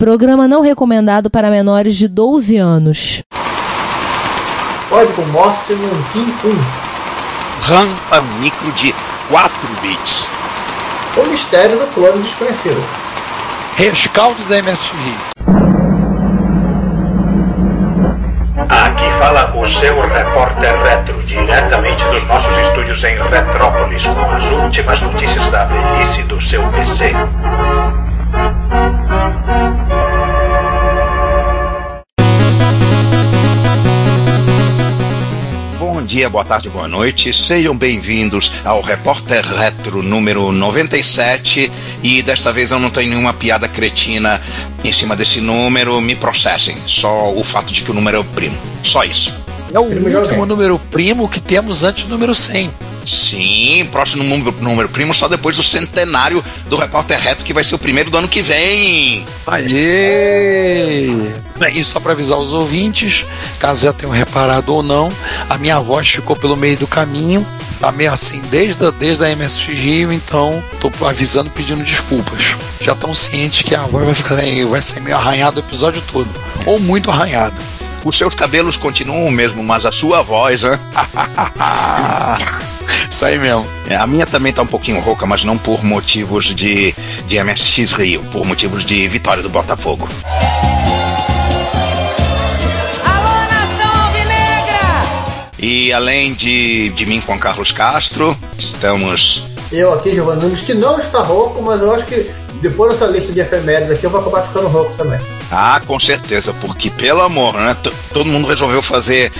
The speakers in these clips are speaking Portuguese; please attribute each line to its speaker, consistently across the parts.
Speaker 1: Programa não recomendado para menores de 12 anos.
Speaker 2: Código Morse Nunkin 1.
Speaker 3: RAM a micro de 4 bits.
Speaker 2: O mistério do clone desconhecido.
Speaker 4: Rescaldo da MSX.
Speaker 5: Aqui fala o seu repórter retro, diretamente dos nossos estúdios em Retrópolis, com as últimas notícias da velhice do seu PC.
Speaker 3: Bom dia, boa tarde, boa noite. Sejam bem-vindos ao Repórter Retro número 97. E desta vez eu não tenho nenhuma piada cretina em cima desse número. Me processem. Só o fato de que o número é o primo. Só isso.
Speaker 4: É o último número primo que temos antes do número 100.
Speaker 3: Sim, próximo número, número primo só depois do centenário do Repórter Reto, que vai ser o primeiro do ano que vem.
Speaker 4: Aê! E só para avisar os ouvintes, caso já tenham reparado ou não, a minha voz ficou pelo meio do caminho, tá meio assim desde a, desde a Rio, então tô avisando pedindo desculpas. Já estão cientes que a voz vai ficar vai ser meio arranhada o episódio todo, ou muito arranhada.
Speaker 3: Os seus cabelos continuam o mesmo, mas a sua voz, né?
Speaker 4: Isso aí mesmo.
Speaker 3: É, a minha também tá um pouquinho rouca, mas não por motivos de, de MSX Rio, por motivos de vitória do Botafogo.
Speaker 6: Alô, nação alvinegra!
Speaker 3: E além de, de mim com Carlos Castro, estamos.
Speaker 2: Eu aqui, Giovanni Nunes, que não está rouco, mas eu acho que depois dessa lista de efemérides aqui eu vou acabar ficando rouco também.
Speaker 3: Ah, com certeza, porque pelo amor, né? T todo mundo resolveu fazer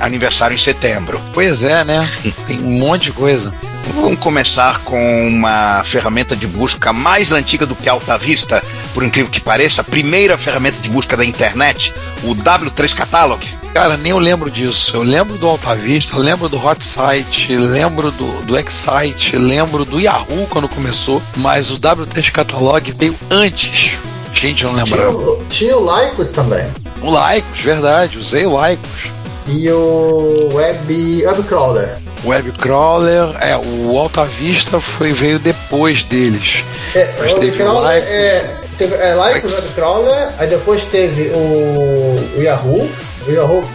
Speaker 3: aniversário em setembro.
Speaker 4: Pois é, né? Tem um monte de coisa.
Speaker 3: Vamos começar com uma ferramenta de busca mais antiga do que a Alta Vista, por incrível que pareça, a primeira ferramenta de busca da internet, o W3 Catalog.
Speaker 4: Cara, nem eu lembro disso. Eu lembro do Alta Vista, lembro do Hot Site, lembro do, do Excite, lembro do Yahoo quando começou, mas o W3 Catalog veio antes. Gente, eu não lembrava.
Speaker 2: Tinha, o- tinha o Lycos também.
Speaker 4: O Lycos, verdade, usei o Lycos.
Speaker 2: E o Web, Webcrawler.
Speaker 4: Webcrawler, é, o Alta Vista foi, veio depois deles.
Speaker 2: É,
Speaker 4: Mas
Speaker 2: o
Speaker 4: teve o Lycos.
Speaker 2: é, teve é, Lycos,
Speaker 4: Mas-
Speaker 2: Webcrawler, aí depois teve o, o Yahoo.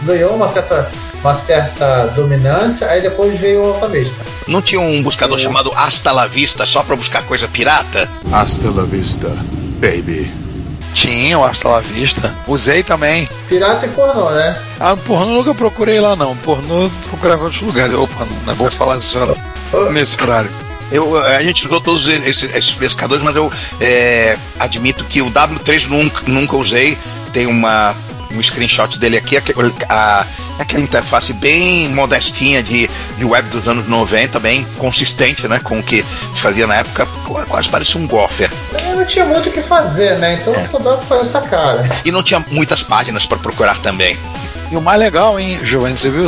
Speaker 2: Ganhou uma certa, uma certa dominância, aí depois veio o Alta Vista.
Speaker 3: Não tinha um buscador chamado Hasta la Vista só pra buscar coisa pirata?
Speaker 7: Hasta la vista, baby.
Speaker 4: Tinha o Hasta La Vista. Usei também.
Speaker 2: Pirata e pornô, né?
Speaker 4: Ah, pornô nunca procurei lá não. Pornô procurava em outros lugares. Opa, não é bom falar isso nesse horário.
Speaker 3: Eu, a gente usou todos esses, esses pescadores, mas eu é, admito que o W3 nunca, nunca usei. Tem uma, um screenshot dele aqui, aquele- a, aquela interface bem modestinha de, de web dos anos 90, bem consistente né, com o que se fazia na época, quase parecia um gopher.
Speaker 2: Eu não tinha muito o que fazer, né? Então só dava pra fazer essa cara.
Speaker 3: E não tinha muitas páginas para procurar também.
Speaker 4: E o mais legal, hein, Giovanni, você viu?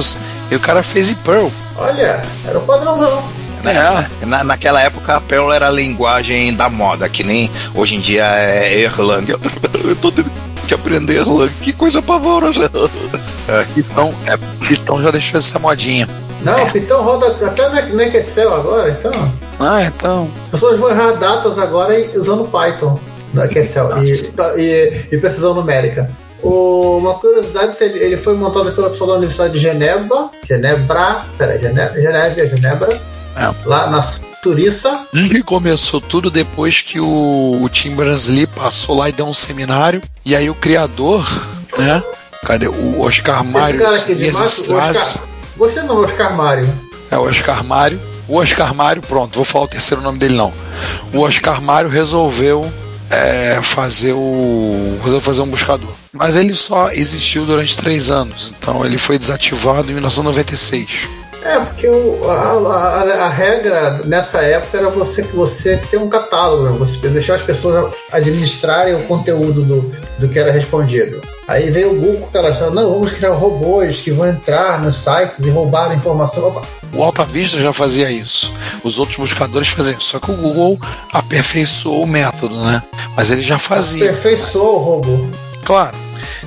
Speaker 4: E o cara fez em Perl.
Speaker 2: Olha, era o padrãozão.
Speaker 3: Né? Na, naquela época a Perl era a linguagem da moda, que nem hoje em dia é Erlang. Eu tô tendo que aprender Erlang, que coisa pavorosa. É,
Speaker 4: Então, é, Python já deixou essa modinha.
Speaker 2: Não, o Python roda até no no Excel agora, então.
Speaker 4: Ah, então.
Speaker 2: As pessoas vão errar datas agora usando Python no Excel e, e, e precisão numérica. O- uma curiosidade, se ele, ele foi montado pela pessoa da Universidade de Genebra, Genebra, peraí, Genebra, Genebra, Genebra
Speaker 4: É.
Speaker 2: lá na Suíça.
Speaker 4: E começou tudo depois que o, o Tim Berners-Lee passou lá e deu um seminário. E aí o criador, né? Cadê? O Oscar
Speaker 2: Esse
Speaker 4: Mário
Speaker 2: cara aqui de baixo, o
Speaker 4: Strass.
Speaker 2: Oscar, gostei do Oscar Mário.
Speaker 4: É o Oscar Mário. O Oscar Mário, pronto, vou falar o terceiro nome dele não. O Oscar Mário resolveu é, fazer o. resolveu fazer um buscador. Mas ele só existiu durante três anos. Então ele foi desativado em 1996.
Speaker 2: É, porque o- a, a- a regra nessa época era você que você ter um catálogo, né? você deixar as pessoas administrarem o conteúdo do, do que era respondido. Aí veio o Google que elas falaram, não, vamos criar robôs que vão entrar nos sites e roubar informação. Opa,
Speaker 4: O Alta Vista já fazia isso. Os outros buscadores faziam isso. Só que o Google aperfeiçoou o método, né? Mas ele já fazia.
Speaker 2: aperfeiçoou o robô.
Speaker 4: Claro,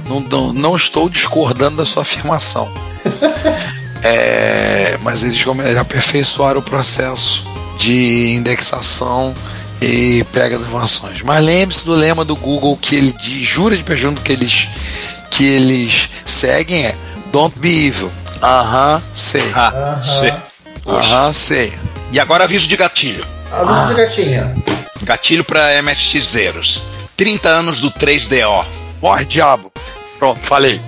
Speaker 4: não, não, não estou discordando da sua afirmação. É, mas eles eles aperfeiçoaram o processo de indexação e pega as informações. Mas lembre-se do lema do Google que ele diz, jura de pé junto que eles, que eles seguem é Don't be evil. Aham, sei.
Speaker 3: Ah, sei.
Speaker 4: Aham, sei.
Speaker 3: E agora aviso de gatilho.
Speaker 2: Aviso de gatinha.
Speaker 3: Gatilho para MSX Zeros. 30 anos do 3DO.
Speaker 4: Morre, diabo. Pronto, falei.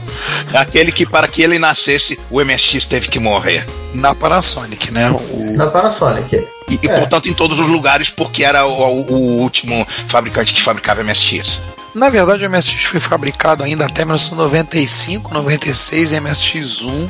Speaker 3: Aquele que para que ele nascesse, o MSX teve que morrer.
Speaker 4: Na Panasonic, né? O,
Speaker 2: Na Panasonic.
Speaker 3: E, e,
Speaker 2: É.
Speaker 3: portanto, em todos os lugares, porque era o, o- o último fabricante que fabricava MSX.
Speaker 4: Na verdade, o MSX foi fabricado ainda até 1995, 96, e MSX1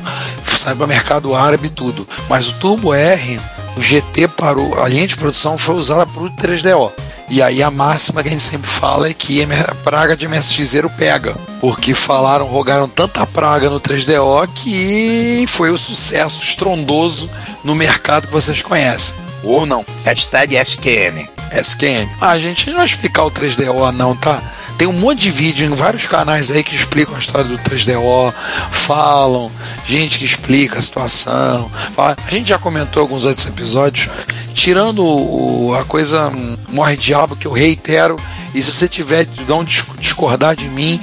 Speaker 4: saiu para mercado árabe e tudo. Mas o Turbo R, o GT parou, a linha de produção foi usada para o 3DO. E aí a máxima que a gente sempre fala é que a praga de MSX zero pega. Porque falaram, rogaram tanta praga no 3DO que foi o sucesso estrondoso no mercado que vocês conhecem. Ou não.
Speaker 3: Hashtag SQN.
Speaker 4: SQN. Ah, a gente não vai explicar o 3DO não, tá? Tem um monte de vídeo em vários canais aí que explicam a história do 3DO, falam, gente que explica a situação. fala- A gente já comentou alguns outros episódios, tirando o- a coisa hum, morre diabo que eu reitero, e se você tiver de não dis- discordar de mim,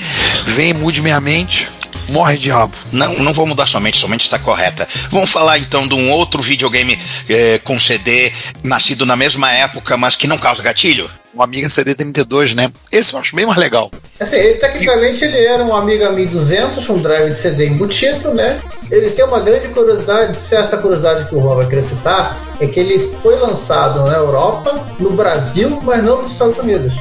Speaker 4: vem mude minha mente, morre diabo.
Speaker 3: Não, não vou mudar somente, somente está correta. Vamos falar então de um outro videogame eh, com CD nascido na mesma época, mas que não causa gatilho?
Speaker 4: O Amiga CD32, né? Esse eu acho bem mais legal.
Speaker 2: Assim, ele, tecnicamente ele era um Amiga 1200, um drive de CD embutido, né? Ele tem uma grande curiosidade, se essa curiosidade que o Juan vai querer citar, é que ele foi lançado na Europa, no Brasil, mas não nos Estados Unidos.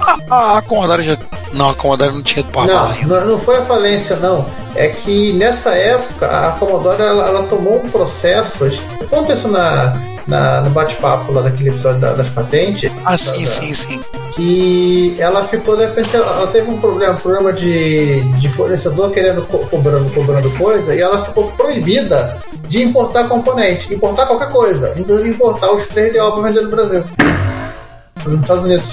Speaker 4: A, a, a Commodore já. Não, a Commodore não tinha porta
Speaker 2: Não,
Speaker 4: ainda.
Speaker 2: não, não foi a falência, não. É que nessa época a Commodore ela, ela tomou um processo. Isso na, na- no bate-papo lá daquele episódio da- das patentes.
Speaker 4: Ah, sim,
Speaker 2: Da-
Speaker 4: sim, sim.
Speaker 2: que ela ficou, de repente, ela teve um problema, um problema de, de fornecedor querendo co- cobrando, cobrando coisa, e ela ficou proibida de importar componente, importar qualquer coisa, inclusive importar os 3DO para vender no Brasil. Nos Estados Unidos.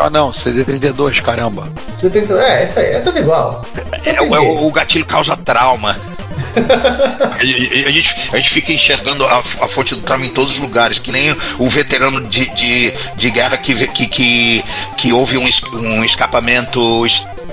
Speaker 4: Ah, não, CD32, caramba.
Speaker 2: Você tem que- É, isso aí, é tudo igual.
Speaker 3: É, é o, o gatilho causa trauma. A, gente, a gente fica enxergando a, a fonte do trauma em todos os lugares, que nem o veterano de, de, de guerra que, que, que, que houve um, um escapamento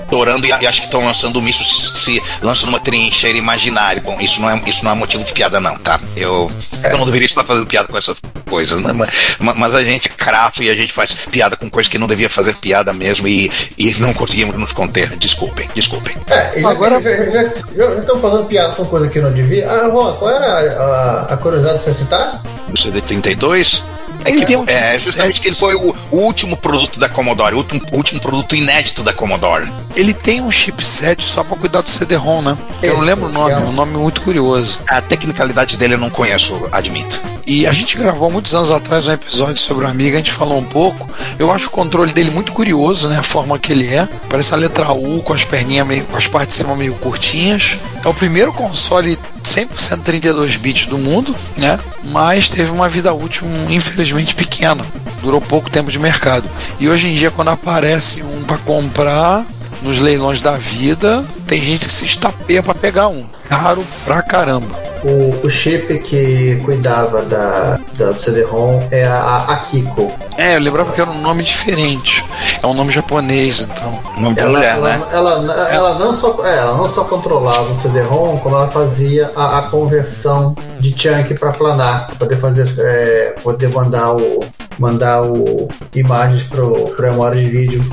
Speaker 3: estourando e, e acha que estão lançando um míssil se, se lança numa trincheira imaginária. Bom, isso não é, isso não é motivo de piada, não, tá? Eu, eu não deveria estar fazendo piada com essa coisa, né? mas, mas- a gente crapa e a gente faz piada com coisas que não devia fazer piada mesmo e, e não conseguimos nos conter. Desculpem, desculpem.
Speaker 2: É, e já,
Speaker 4: Agora-
Speaker 2: já, já estão fazendo piada com coisa que não devia. Ah, Juan, qual era a, a, a curiosidade de você citar?
Speaker 3: do CD32 é, que,
Speaker 4: tem um
Speaker 3: é
Speaker 4: chipset.
Speaker 3: justamente que ele foi o, o último produto da Commodore, o último, o último produto inédito da Commodore.
Speaker 4: Ele tem um chipset só pra cuidar do CD-ROM, né? Eu não lembro o nome,
Speaker 2: é
Speaker 4: é
Speaker 2: um-
Speaker 4: um nome muito curioso.
Speaker 3: A tecnicalidade dele eu não conheço, admito.
Speaker 4: E a gente gravou muitos anos atrás um episódio sobre o Amiga, a gente falou um pouco. Eu acho o controle dele muito curioso, né? A forma que ele é. Parece a letra U com as perninhas meio, com as partes de cima meio curtinhas. É o primeiro console 100% 32 bits do mundo, né? Mas teve uma vida útil infelizmente pequena. Durou pouco tempo de mercado. E hoje em dia quando aparece um para comprar nos leilões da vida, tem gente que se estapeia para pegar um. Raro pra caramba.
Speaker 2: O, o chip que cuidava da, da do CD-ROM é a Akiko.
Speaker 4: É, eu lembrava que era um nome diferente. É um nome japonês, então.
Speaker 3: Nome
Speaker 2: Ela,
Speaker 3: mulher,
Speaker 2: ela,
Speaker 3: né?
Speaker 2: ela, ela não só, é, ela não só controlava o CD-ROM, como ela fazia a, a conversão de chunk para planar, poder fazer, é, poder mandar o mandar o imagens para memória de vídeo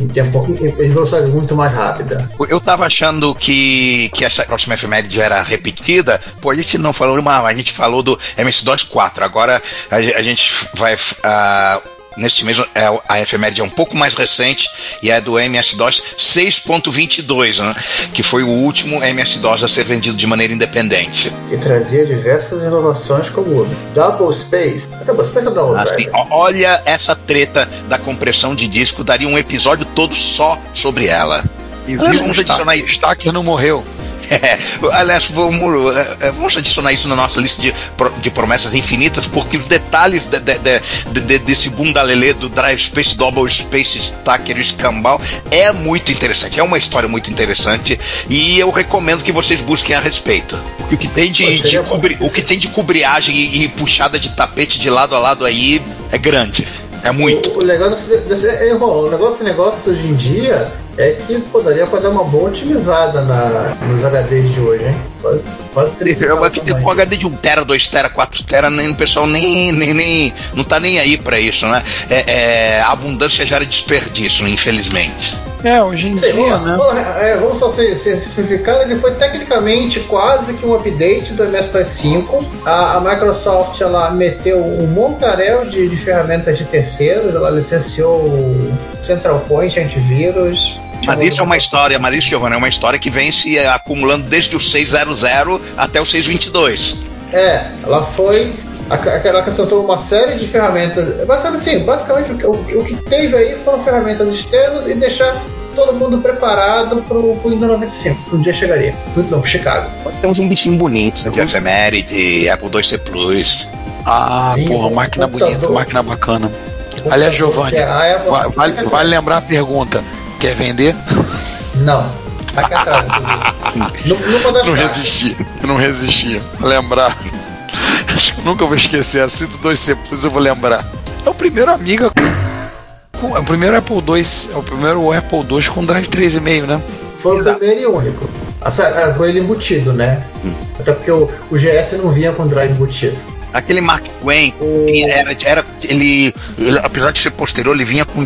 Speaker 2: em tempo em velocidade muito mais rápida.
Speaker 3: Eu tava achando que, que essa próxima efeméride era repetida, pô, a gente não falou uma, a gente falou do MS-DOS 4, agora a, a gente vai. ah, Neste mês é, a efeméride é um pouco mais recente e é do MS-DOS 6.22, né? que foi o último MS-DOS a ser vendido de maneira independente.
Speaker 2: E trazia diversas inovações como o Double Space. Double Space ou Double
Speaker 3: Assim, olha essa treta da compressão de disco, daria um episódio todo só sobre ela.
Speaker 4: E
Speaker 3: Aliás, vamos
Speaker 4: um
Speaker 3: adicionar
Speaker 4: Stacker não morreu.
Speaker 3: É, aliás, vamos, é, é, vamos adicionar isso na nossa lista de, de promessas infinitas, porque os detalhes de- de- de- de- de- desse bunda lelê do Drive Space Double Space Stacker e Escambau é muito interessante. É uma história muito interessante e eu recomendo que vocês busquem a respeito. Porque o que tem de, de cobri- o que tem de cobriagem e, e puxada de tapete de lado a lado aí é grande. É muito.
Speaker 2: O, o legal desse, desse, é, o negócio, negócio hoje em dia é que poderia para dar uma boa otimizada na, nos HDs de hoje, hein? Quase, quase
Speaker 3: Eu aqui tem um HD de 1 tera, 2 tera, 4 tera, nem, o pessoal nem, nem, nem não tá nem aí para isso, né? É, é, a abundância gera desperdício, infelizmente.
Speaker 4: É, hoje em Sei, dia,
Speaker 2: vamos,
Speaker 4: né?
Speaker 2: É, vamos só ser, ser simplificando, ele foi tecnicamente quase que um update do MS-DOS 5. A, a, Microsoft ela meteu um montaréu de, de ferramentas de terceiros, ela licenciou o Central Point antivírus,
Speaker 3: isso é uma história, isso, Giovanna, é uma história que vem se acumulando desde o 600 até o 622.
Speaker 2: É, ela foi. Ela acrescentou uma série de ferramentas. Basicamente, sim, basicamente o, o, o que teve aí foram ferramentas externas e deixar todo mundo preparado pro, pro Windows 95, que um dia chegaria. Não, pro Chicago.
Speaker 3: Temos um bichinho bonito, né? de Ephemerity, Apple IIc Plus.
Speaker 4: Ah, Sim, porra, máquina bonita, máquina bacana. Aliás, Giovanni, é vale, vale lembrar a pergunta: quer vender?
Speaker 2: Não. Aqui atrás.
Speaker 4: não, não resisti, não resisti. Lembrar. Acho que nunca vou esquecer. Assim do 2C Plus eu vou lembrar. É o primeiro Amiga. É o primeiro Apple II. É o primeiro Apple II com Drive 3,5, né?
Speaker 2: Foi o primeiro e único. É, foi ele embutido, né? Hum. Até porque o, o GS não vinha com drive embutido.
Speaker 3: Aquele Mark Twain o... era, era ele, ele, apesar de ser posterior, ele vinha com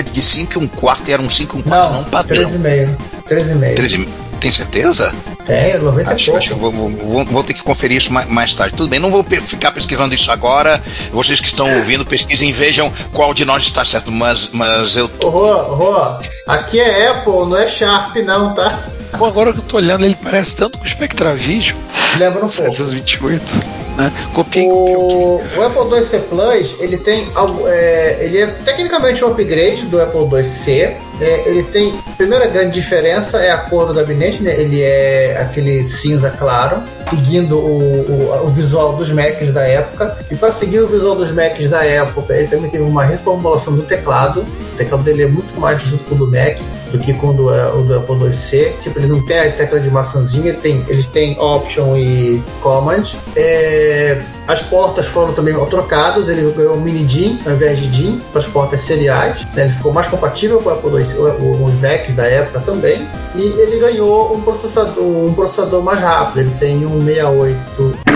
Speaker 3: de 5 e um quarto, era um 5 e um quarto, não, não padrão.
Speaker 2: 13,5. 13,5.
Speaker 3: Tem certeza?
Speaker 2: Tem, 90
Speaker 3: acho, acho vou, vou, vou, ter que conferir isso mais, mais, tarde. Tudo bem, não vou ficar pesquisando isso agora. Vocês que estão ouvindo, pesquisem e vejam qual de nós está certo. Mas, mas eu.
Speaker 2: Tô... Rô, Rô, aqui é Apple, não é Sharp, não, tá?
Speaker 4: Pô, agora que eu tô olhando, ele parece tanto com o Spectra Video.
Speaker 2: Lembra um pouco.
Speaker 4: 728. Né?
Speaker 2: Copiei, o, o Apple IIc Plus, ele tem é, ele é tecnicamente um upgrade do Apple IIc. É, ele tem, a primeira grande diferença é a cor do gabinete, né? Ele é aquele cinza claro, seguindo o, o, o visual dos Macs da época. E para seguir o visual dos Macs da época, ele também teve uma reformulação do teclado. O teclado dele é muito mais parecido com o do Mac que com o do, o do Apple IIc. Tipo, ele não tem a tecla de maçãzinha, ele tem, ele tem Option e Command. É, as portas foram também trocadas, ele ganhou mini DIN ao invés de DIN para as portas seriais. Né? Ele ficou mais compatível com o Apple II, os Macs da época também. E ele ganhou um processador, um processador mais rápido. Ele tem um 68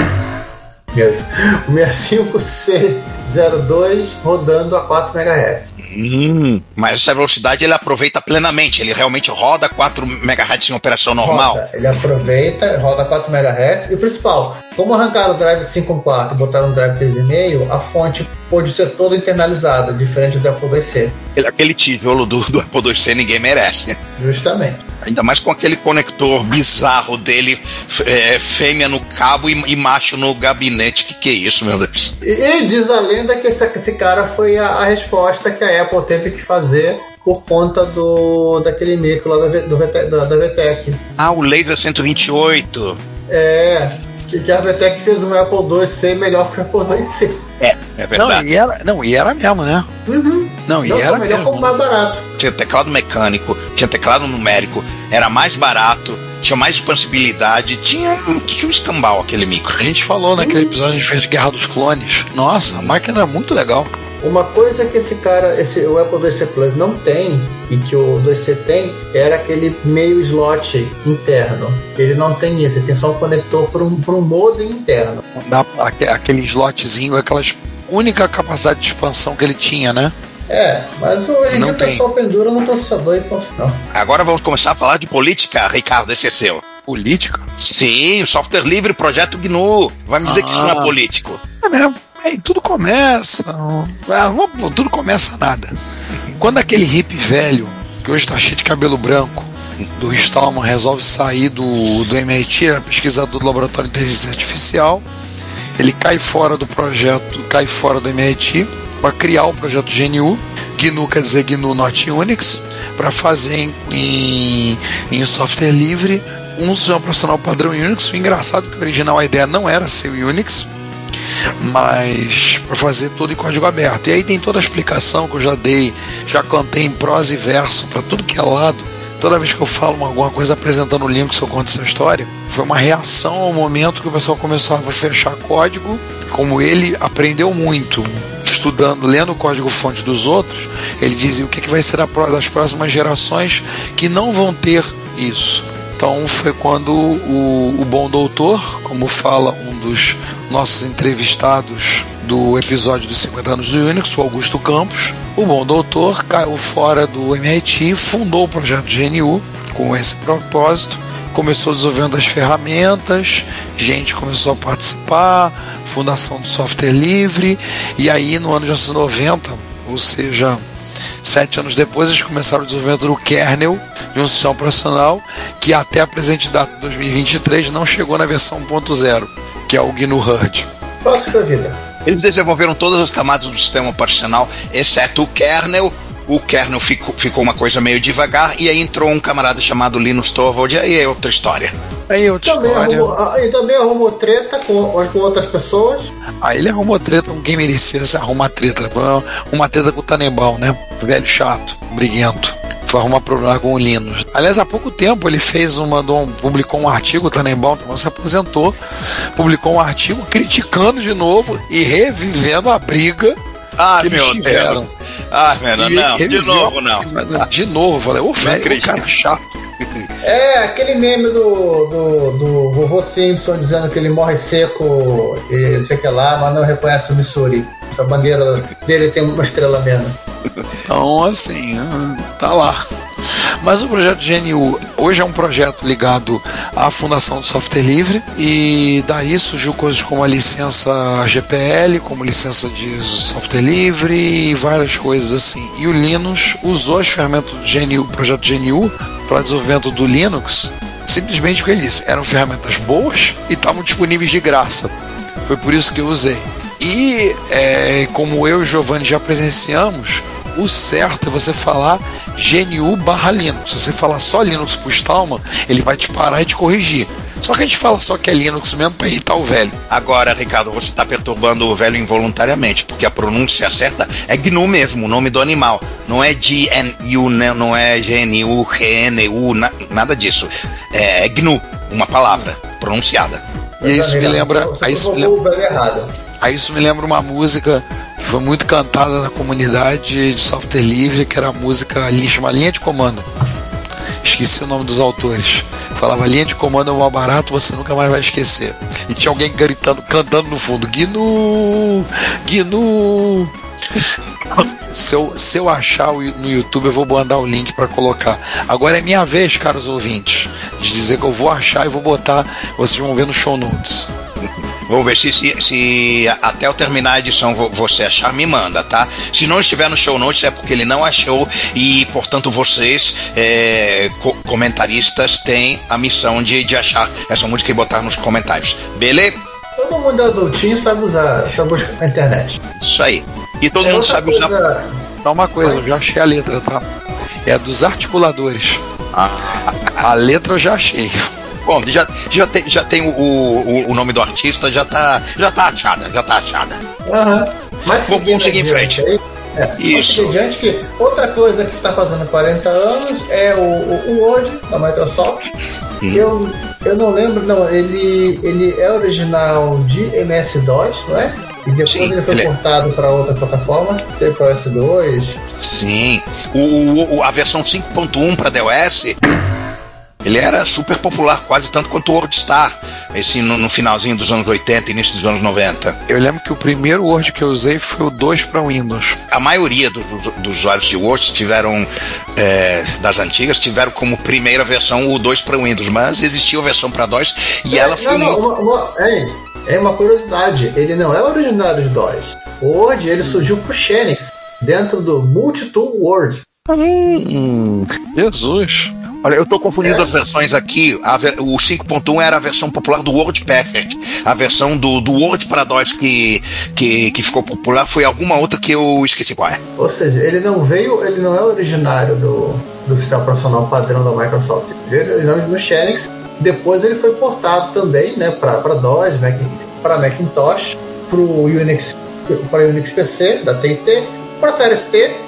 Speaker 2: o 65C 02 rodando a 4 MHz.
Speaker 3: Hum, mas essa velocidade ele aproveita plenamente, ele realmente roda 4 MHz em operação normal.
Speaker 2: Roda, ele aproveita, roda 4 MHz e o principal, como arrancaram o drive 5.4 e botaram o drive 3.5, a fonte pode ser toda internalizada, diferente do Apple IIc.
Speaker 3: Aquele tijolo do, do Apple IIc ninguém merece.
Speaker 2: Justamente.
Speaker 3: Ainda mais com aquele conector bizarro dele, é, fêmea no cabo e, e, macho no gabinete. Que que é isso, meu Deus?
Speaker 2: E, diz a lenda que esse, esse cara foi a, a, resposta que a Apple teve que fazer por conta do daquele micro lá da, do, da, da VTEC.
Speaker 3: Ah, o Laser 128.
Speaker 2: É, que, que a VTEC fez um Apple II-C melhor que o Apple IIc.
Speaker 3: É, é verdade.
Speaker 4: Não, e era, não, e era mesmo, né?
Speaker 2: Uhum.
Speaker 4: Não, e não era melhor mesmo.
Speaker 2: como mais barato.
Speaker 3: Tinha teclado mecânico, tinha teclado numérico, era mais barato, tinha mais expansibilidade, tinha, tinha um escambau aquele micro.
Speaker 4: A gente falou naquele uhum. episódio, a gente fez Guerra dos Clones. Nossa, a máquina era muito legal.
Speaker 2: Uma coisa que esse cara, esse, o Apple IIc Plus não tem e que o 2C tem era aquele meio slot interno. Ele não tem isso, ele tem só um conector para um, um modem interno.
Speaker 4: aquele slotzinho, aquela única capacidade de expansão que ele tinha, né?
Speaker 2: É, mas hoje não o pessoal pendura no processador e ponto final.
Speaker 3: Agora vamos começar a falar de política, Ricardo, esse é seu.
Speaker 4: Política?
Speaker 3: Sim, software livre, projeto GNU. Vai me dizer ah. que isso não é ah. político.
Speaker 4: É mesmo. Aí tudo começa. Ah, tudo começa nada. Quando aquele hippie velho, que hoje está cheio de cabelo branco, do Stallman, resolve sair do, do MIT, era pesquisador do Laboratório de Inteligência Artificial, ele cai fora do projeto, cai fora do MIT, para criar o projeto GNU, GNU quer dizer GNU Not Unix, para fazer em, em, em, software livre. Um sistema profissional padrão Unix. O engraçado é que o original a ideia não era ser o Unix, mas para fazer tudo em código aberto. E aí tem toda a explicação que eu já dei, já cantei em prosa e verso para tudo que é lado. Toda vez que eu falo alguma coisa apresentando o Linux, eu conto essa história. Foi uma reação ao momento que o pessoal começou a fechar código. Como ele aprendeu muito estudando, lendo o código-fonte dos outros, ele dizia o que, que vai ser das próximas gerações que não vão ter isso. Então foi quando o, o bom doutor, como fala um dos nossos entrevistados do episódio dos 50 anos do Unix, o Augusto Campos, o bom doutor caiu fora do MIT, fundou o projeto GNU com esse propósito, começou desenvolvendo as ferramentas, gente começou a participar, fundação do software livre, e aí no ano de 1990, ou seja, Sete anos depois, eles começaram o desenvolvimento do kernel de um sistema operacional que até a presente data de 2023 não chegou na versão 1.0, que é o GNU
Speaker 2: da vida.
Speaker 3: Eles desenvolveram todas as camadas do sistema operacional, exceto o kernel. O kernel ficou, ficou uma coisa meio devagar, e aí entrou um camarada chamado Linus Torvald, e aí é outra história.
Speaker 4: Aí outra
Speaker 2: Também
Speaker 4: história.
Speaker 2: arrumou, ah, e também arrumou treta com, com outras pessoas.
Speaker 4: Aí ele arrumou treta com quem merecia se arrumar treta. Uma treta com o Tanembal, né? Velho chato, briguento. Foi arrumar problema com o Linus. Aliás, há pouco tempo ele fez uma. um- publicou um artigo, o também se aposentou, publicou um artigo criticando de novo e revivendo a briga
Speaker 3: Ah,
Speaker 4: que eles tiveram.
Speaker 3: Ah, meu Deus,
Speaker 4: E
Speaker 3: não, de novo não.
Speaker 4: De novo, falei, ô velho, cara chato.
Speaker 2: É, aquele meme do, do, do vovô Simpson dizendo que ele morre seco e não sei o que lá, mas não reconhece o Missouri. A bandeira dele tem uma estrela menos.
Speaker 4: Então, assim, ah, tá lá. Mas o projeto GNU hoje é um projeto ligado à Fundação do Software Livre e daí surgiu coisas como a licença GPL, como licença de software livre e várias coisas assim. E o Linux usou as ferramentas do GNU, projeto GNU para desenvolvimento do Linux, simplesmente porque ele disse, eram ferramentas boas e estavam disponíveis de graça. Foi por isso que eu usei. E é, como eu e o Giovanni já presenciamos, o certo é você falar GNU barra Linux. Se você falar só Linux pro Stallman, ele vai te parar e te corrigir. Só que a gente fala só que é Linux mesmo para irritar o velho.
Speaker 3: Agora, Ricardo, você está perturbando o velho involuntariamente, porque a pronúncia certa é GNU mesmo, o nome do animal. Não é GNU, né? não é GNU, GNU, na- nada disso. É GNU, uma palavra pronunciada.
Speaker 4: E isso me lembra.
Speaker 2: Você
Speaker 4: Aí isso me lembra,
Speaker 2: o velho errado.
Speaker 4: Aí isso me lembra uma música que foi muito cantada na comunidade de software livre, que era a música chama Linha de Comando. Esqueci o nome dos autores. Falava linha de comando é mais barato, você nunca mais vai esquecer. E tinha alguém gritando, cantando no fundo, Gnu! Gnu! Se eu, se eu achar no YouTube, eu vou mandar o link para colocar. Agora é minha vez, caros ouvintes, de dizer que eu vou achar e vou botar. Vocês vão ver no show notes.
Speaker 3: Vamos ver se, se, se até eu terminar a edição vo- você achar, me manda, tá? Se não estiver no show notes é porque ele não achou e, portanto, vocês, é, co- comentaristas, têm a missão de, de achar essa música e botar nos comentários. Beleza?
Speaker 2: Todo mundo é adultinho sabe usar, sabe buscar na internet.
Speaker 3: Isso aí. E todo
Speaker 2: É
Speaker 3: mundo sabe usar.
Speaker 2: coisa-
Speaker 4: Só uma coisa, eu já achei a letra, tá? É dos articuladores.
Speaker 3: Ah,
Speaker 4: A letra eu já achei.
Speaker 3: Bom, já, já tem, já tem o, o, o nome do artista, já tá, já tá achada, já tá achada.
Speaker 2: Aham. Mas
Speaker 3: Vamos- vamos seguir em frente.
Speaker 2: aí, é,
Speaker 3: Isso.
Speaker 2: adiante que outra coisa que está fazendo 40 anos é o, o, Word da Microsoft. Eu, eu não lembro, não, ele, ele é original de MS-DOS, não é? E depois
Speaker 3: Sim,
Speaker 2: ele foi
Speaker 3: ele é.
Speaker 2: portado para outra plataforma, teve para OS2.
Speaker 3: Sim. O- o- a versão 5.1 para DOS, ele era super popular, quase tanto quanto o WordStar, esse no, no finalzinho dos anos 80, início dos anos 90.
Speaker 4: Eu lembro que o primeiro Word que eu usei foi o 2 para Windows.
Speaker 3: A maioria do- do- dos usuários de Word tiveram, é, das antigas, tiveram como primeira versão o 2 para Windows, mas existia a versão para DOS e ela foi
Speaker 2: não, não,
Speaker 3: muito.
Speaker 2: uma, uma, é, é uma curiosidade, ele não é originário de DOS. O Word ele surgiu pro Xenix, dentro do Multitool Word.
Speaker 4: Hum, Jesus.
Speaker 3: Olha, eu tô confundindo as versões aqui. A o 5.1 era a versão popular do WordPerfect. A versão do, do Word para DOS que, que, que ficou popular foi alguma outra que eu esqueci qual é.
Speaker 2: Ou seja, ele não veio, ele não é originário do, do sistema operacional padrão da Microsoft. Ele veio originalmente no Xenix. Depois ele foi portado também, né, para DOS, para Macintosh, para o Unix, para Unix PC da TT, para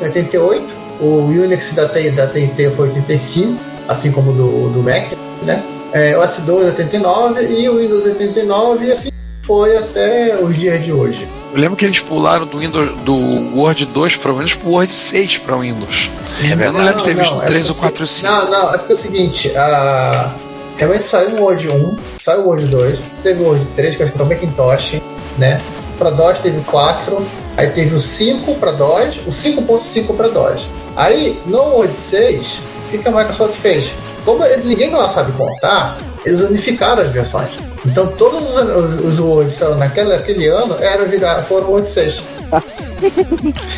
Speaker 2: em 88. O Unix da, da TT foi 85, assim como o do, do Mac, né? É, OS 2 89 e o Windows 89 e assim foi até os dias de hoje.
Speaker 4: Eu lembro que eles pularam do Windows do Word 2 para Windows pro Word 6 para Windows. eu não lembro de ter
Speaker 2: Não,
Speaker 4: visto
Speaker 2: não,
Speaker 4: 3
Speaker 2: é
Speaker 4: ou 4 ou 5.
Speaker 2: Não, não, é porque é o seguinte, a... realmente saiu o Word 1, saiu o Word 2, teve o Word 3, que acho que é o Macintosh, né? Para DOS teve o 4, aí teve o 5 para DOS, o 5.5 para DOS. Aí, no Word 6, o que, que a Microsoft fez? Como ninguém lá sabe contar, eles unificaram as versões. Então, todos os, os, os Words naquele, naquele ano eram, foram Word 6.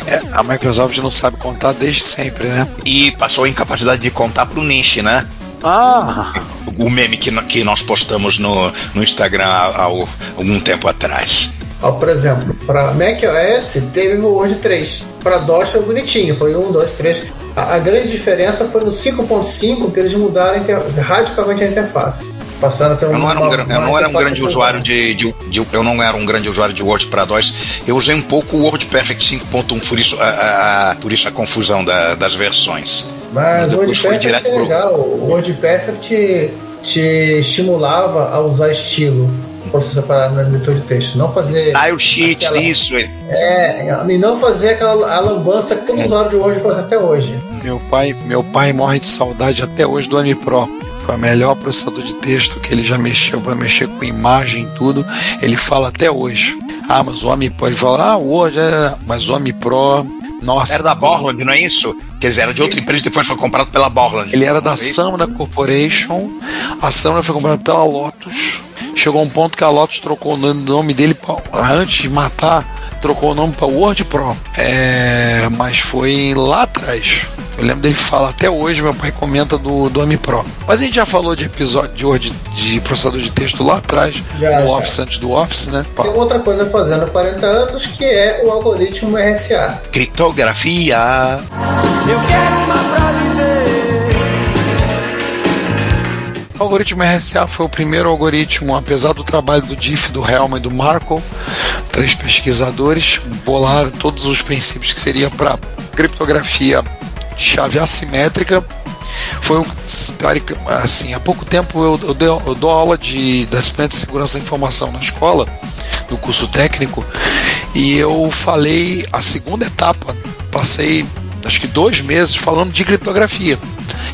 Speaker 4: É, a Microsoft não sabe contar desde sempre, né?
Speaker 3: E passou a incapacidade de contar pro niche, né?
Speaker 4: Ah,
Speaker 3: O meme que, que nós postamos no, no Instagram há, há algum tempo atrás.
Speaker 2: Ó, por exemplo, para macOS teve o Word 3. Para DOS foi bonitinho, foi 1, 2, 3. A, a grande diferença foi no 5.5 que eles mudaram inter- radicalmente a interface. Passaram a ter
Speaker 3: Eu não era um,
Speaker 2: uma- uma
Speaker 3: eu não era um grande usuário de, de- de- Eu não era um grande usuário de Word para DOS. Eu usei um pouco o WordPerfect 5.1, por isso a, a- por isso a confusão da- das versões.
Speaker 2: Mas
Speaker 3: Mas
Speaker 2: o WordPerfect
Speaker 3: direto
Speaker 2: é legal. O WordPerfect te estimulava a usar estilo você separar no leitor de texto. Não fazer.
Speaker 3: Style sheets,
Speaker 2: aquela-
Speaker 3: isso.
Speaker 2: É, e não fazer aquela lambança que todo usuário de Word faz até hoje.
Speaker 4: meu pai, meu pai morre de saudade até hoje do AMI Pro. Foi o melhor processador de texto que ele já mexeu para mexer com imagem e tudo. Ele fala até hoje. Ah, mas o AMI Pro, ele fala, ah, o Word, é, mas o AMI Pro, nossa.
Speaker 3: Era da Borland, não é isso? Quer dizer, era de outra empresa e depois foi comprado pela Borland.
Speaker 4: Ele era da
Speaker 3: é?
Speaker 4: Samra Corporation. A Samra foi comprada pela Lotus. Chegou um ponto que a Lotus trocou o nome- dele pra, antes de matar, trocou o nome para Word Pro. É, mas foi lá atrás. Eu lembro dele falar até hoje, meu pai comenta do, do AMI Pro. Mas a gente já falou de episódio de, Word, de processador de texto lá atrás,
Speaker 2: Já,
Speaker 4: no. Office antes do Office, né?
Speaker 2: Tem outra coisa fazendo há 40 anos que é o algoritmo RSA.
Speaker 3: Criptografia.
Speaker 6: Eu quero uma pra
Speaker 4: O algoritmo RSA foi o primeiro algoritmo, apesar do trabalho do Diff, do Helm e do Markle, três pesquisadores bolaram todos os princípios que seria para criptografia de chave assimétrica. Foi um, assim, há pouco tempo eu, eu, eu dou aula de da disciplina de segurança da informação na escola, no curso técnico, e eu falei a segunda etapa, passei acho que dois meses falando de criptografia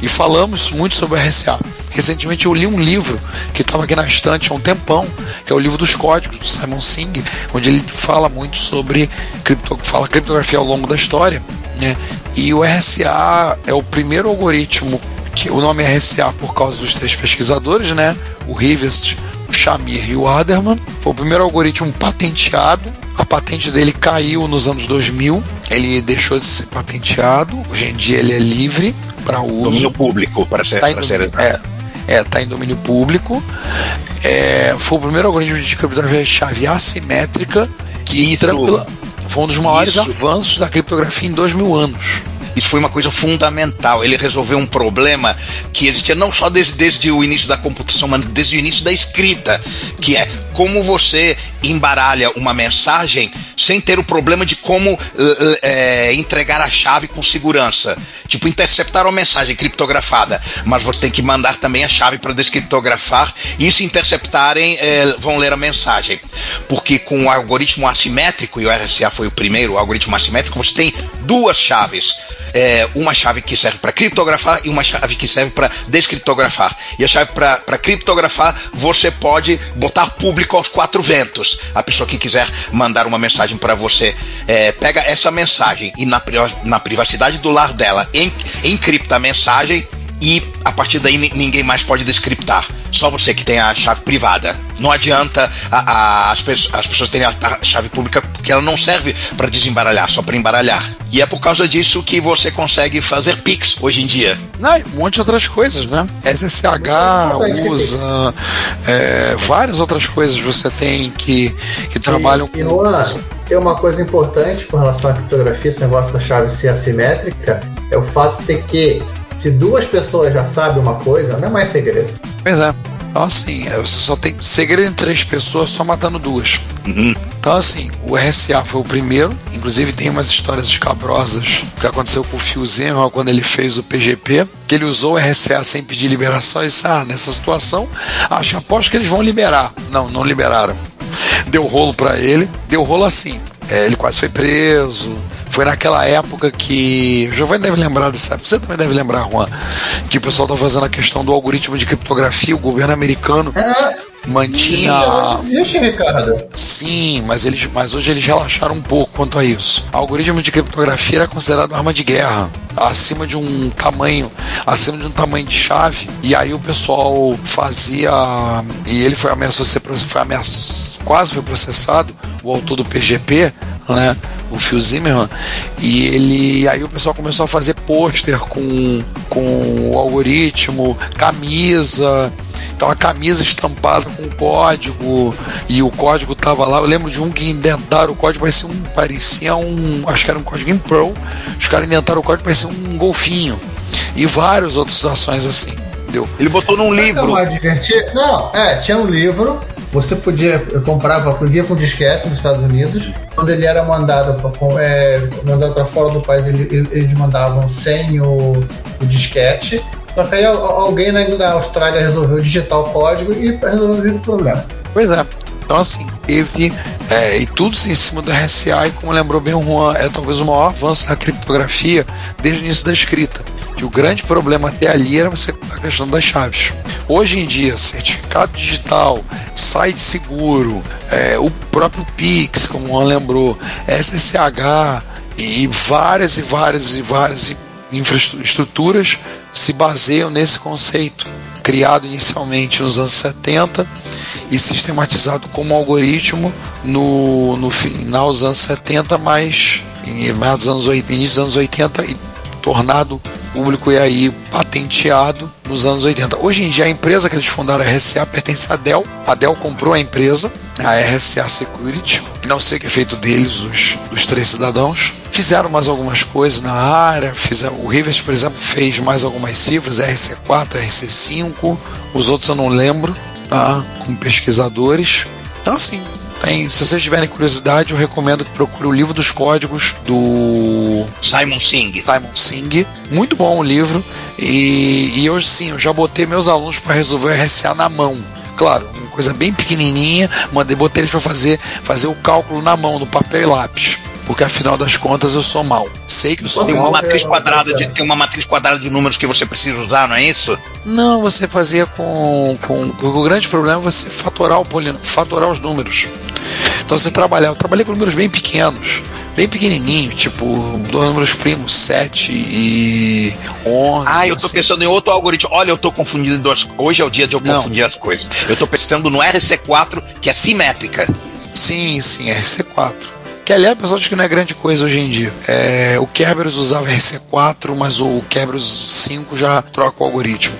Speaker 4: e falamos muito sobre o RSA. Recentemente eu li um livro que estava aqui na estante há um tempão, que é o livro dos códigos do Simon Singh, onde ele fala muito sobre cripto, fala criptografia ao longo da história, né? E o RSA é o primeiro algoritmo que o nome é RSA por causa dos três pesquisadores, né? O Rivest, o Shamir e o Aderman. Foi o primeiro algoritmo patenteado. A patente dele caiu nos anos 2000. Ele deixou de ser patenteado. Hoje em dia ele é livre para uso.
Speaker 3: Domínio público, para ser,
Speaker 4: Tá
Speaker 3: para ser
Speaker 4: é, é, tá em domínio público. É, foi o primeiro algoritmo de criptografia de chave assimétrica que
Speaker 3: Isso.
Speaker 4: tranquila, foi um dos maiores
Speaker 3: Isso.
Speaker 4: avanços da criptografia em dois mil anos.
Speaker 3: Isso foi uma coisa fundamental. Ele resolveu um problema que existia não só desde, desde o início da computação, mas desde o início da escrita, que é como você embaralha uma mensagem sem ter o problema de como eh, entregar a chave com segurança. Tipo, interceptar uma mensagem criptografada, mas você tem que mandar também a chave para descriptografar e se interceptarem, eh, vão ler a mensagem. Porque com o algoritmo assimétrico, e o RSA foi o primeiro algoritmo assimétrico, você tem duas chaves é, uma chave que serve para criptografar e uma chave que serve para descriptografar. E a chave para criptografar você pode botar público aos quatro ventos. A pessoa que quiser mandar uma mensagem para você é, pega essa mensagem e na, na privacidade do lar dela en- encripta a mensagem e a partir daí ni- ninguém mais pode descriptar. Só você que tem a chave privada. Não adianta a- a- as, pesso- as pessoas terem a, a chave pública porque ela não serve para desembaralhar, só para embaralhar. E é por causa disso que você consegue fazer Pix hoje em dia.
Speaker 4: Não, um monte de outras coisas, né? SSH usa, é, várias outras coisas você tem que, que trabalham
Speaker 2: E, e uma, tem uma coisa importante com relação à criptografia, esse negócio da chave ser assimétrica, é o fato de que se duas pessoas já sabem uma coisa, não é mais segredo.
Speaker 4: Pois é. Então, assim, é, você só tem segredo em três pessoas só matando duas.
Speaker 3: Uhum.
Speaker 4: Então, assim, o RSA foi o primeiro. Inclusive, tem umas histórias escabrosas que aconteceu com o Phil Zimmermann quando ele fez o PGP, que ele usou o RSA sem pedir liberação e disse: Ah, nessa situação, acho aposto que eles vão liberar. Não, não liberaram. Deu rolo pra ele. Deu rolo assim. É, ele quase foi preso. Foi naquela época que. O Giovanni deve lembrar dessa época, você também deve lembrar, Juan, que o pessoal tá fazendo a questão do algoritmo de criptografia, o governo americano
Speaker 2: É,
Speaker 4: mantinha.
Speaker 2: já existe, Ricardo.
Speaker 4: Sim, mas, eles, mas hoje eles relaxaram um pouco quanto a isso. O algoritmo de criptografia era considerado arma de guerra, acima de um tamanho, acima de um tamanho de chave. E aí o pessoal fazia. E ele foi ameaçado foi ameaçado, quase foi processado, o autor do PGP, né? O Phil Zimmerman, e ele aí o pessoal começou a fazer pôster com, com o algoritmo, camisa, então a camisa estampada com código e o código tava lá. Eu lembro de um que indentaram o código, parecia um, parecia um acho que era um código em Pro. Os caras indentaram o código, parecia um golfinho. E várias outras situações assim. Entendeu?
Speaker 3: Ele botou num
Speaker 2: é
Speaker 3: livro.
Speaker 2: mais divertido? Não, é, tinha um livro, você podia, comprava, via com disquete nos Estados Unidos. Quando ele era mandado para é, mandado fora do país, ele- ele- eles mandavam sem o, o disquete. Só que aí al- alguém na, na Austrália resolveu digitar o código e resolveu o problema.
Speaker 4: Pois é. Então, assim, teve. é, e tudo em cima do RSA, e como lembrou bem o Juan, é talvez o maior avanço da criptografia desde o início da escrita. Que o grande problema até ali era você a questão das chaves. Hoje em dia, certificado digital, site seguro, é, o próprio Pix, como o Juan lembrou, SSH e várias e várias e várias infraestruturas se baseiam nesse conceito criado inicialmente nos anos 70 e sistematizado como algoritmo no, no final dos anos 70, mas em meados dos anos 80, início dos anos 80 e tornado público e aí patenteado nos anos 80. Hoje em dia a empresa que eles fundaram, a RSA, pertence à Dell. A Dell comprou a empresa, a RSA Security. Não sei o que é feito deles, os, três cidadãos. Fizeram mais algumas coisas na área. Fizeram, o Rivers, por exemplo, fez mais algumas cifras, RC4, RC5. Os outros eu não lembro, tá? com pesquisadores. Então, assim, tem, se vocês tiverem curiosidade, eu recomendo que procure o livro dos códigos do
Speaker 3: Simon Singh.
Speaker 4: Simon Singh. Muito bom o livro. E, e hoje sim, eu já botei meus alunos para resolver o RSA na mão. Claro, uma coisa bem pequenininha, mandei botei eles para fazer, fazer o cálculo na mão, no papel e lápis. Porque afinal das contas eu sou mal. Sei que eu sou
Speaker 3: Tem
Speaker 4: mal.
Speaker 3: uma matriz quadrada de, tem uma matriz quadrada de números que você precisa usar, não é isso?
Speaker 4: Não, você fazia com, com, com o grande problema é você fatorar o polino, fatorar os números. Então você trabalhava, eu trabalhei com números bem pequenos, bem pequenininho, tipo dois números primos, 7 e 11.
Speaker 3: Ah, eu tô
Speaker 4: assim.
Speaker 3: pensando em outro algoritmo. Olha, eu tô confundindo duas. Hoje é o dia de eu
Speaker 4: Não.
Speaker 3: confundir as coisas. Eu tô pensando no RC4, que é simétrica.
Speaker 4: Sim, sim, RC4. Que aliás, pessoal diz que não é grande coisa hoje em dia. É, o Kerberos usava RC4, mas o Kerberos 5 já troca o algoritmo.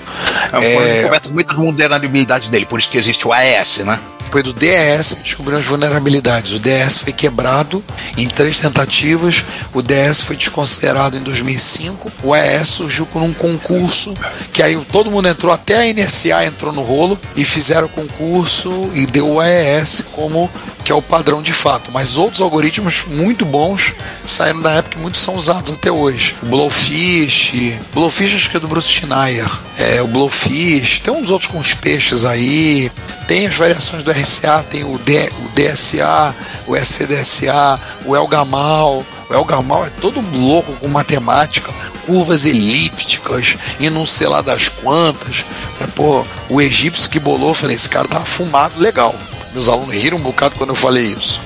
Speaker 3: É um
Speaker 4: É,
Speaker 3: muitas vulnerabilidades dele, por isso que existe o AES, né?
Speaker 4: Foi do DES que descobriu as vulnerabilidades. O DES foi quebrado em três tentativas. O DES foi desconsiderado em 2005. O AES surgiu com um concurso que aí todo mundo entrou, até a NSA entrou no rolo e fizeram o concurso e deu o AES como que é o padrão de fato. Mas outros algoritmos muito bons saíram da época e muitos são usados até hoje. O Blowfish, Blowfish acho que é do Bruce Schneier. É, o Blowfish, tem uns outros com os peixes aí. Tem as variações do RCA, tem o, D, o DSA, o SCDSA, o Elgamal. O Elgamal é todo louco com matemática, curvas elípticas e não sei lá das quantas. Mas, pô, o egípcio que bolou, eu falei, esse cara tava fumado legal. Meus alunos riram um bocado quando eu falei isso.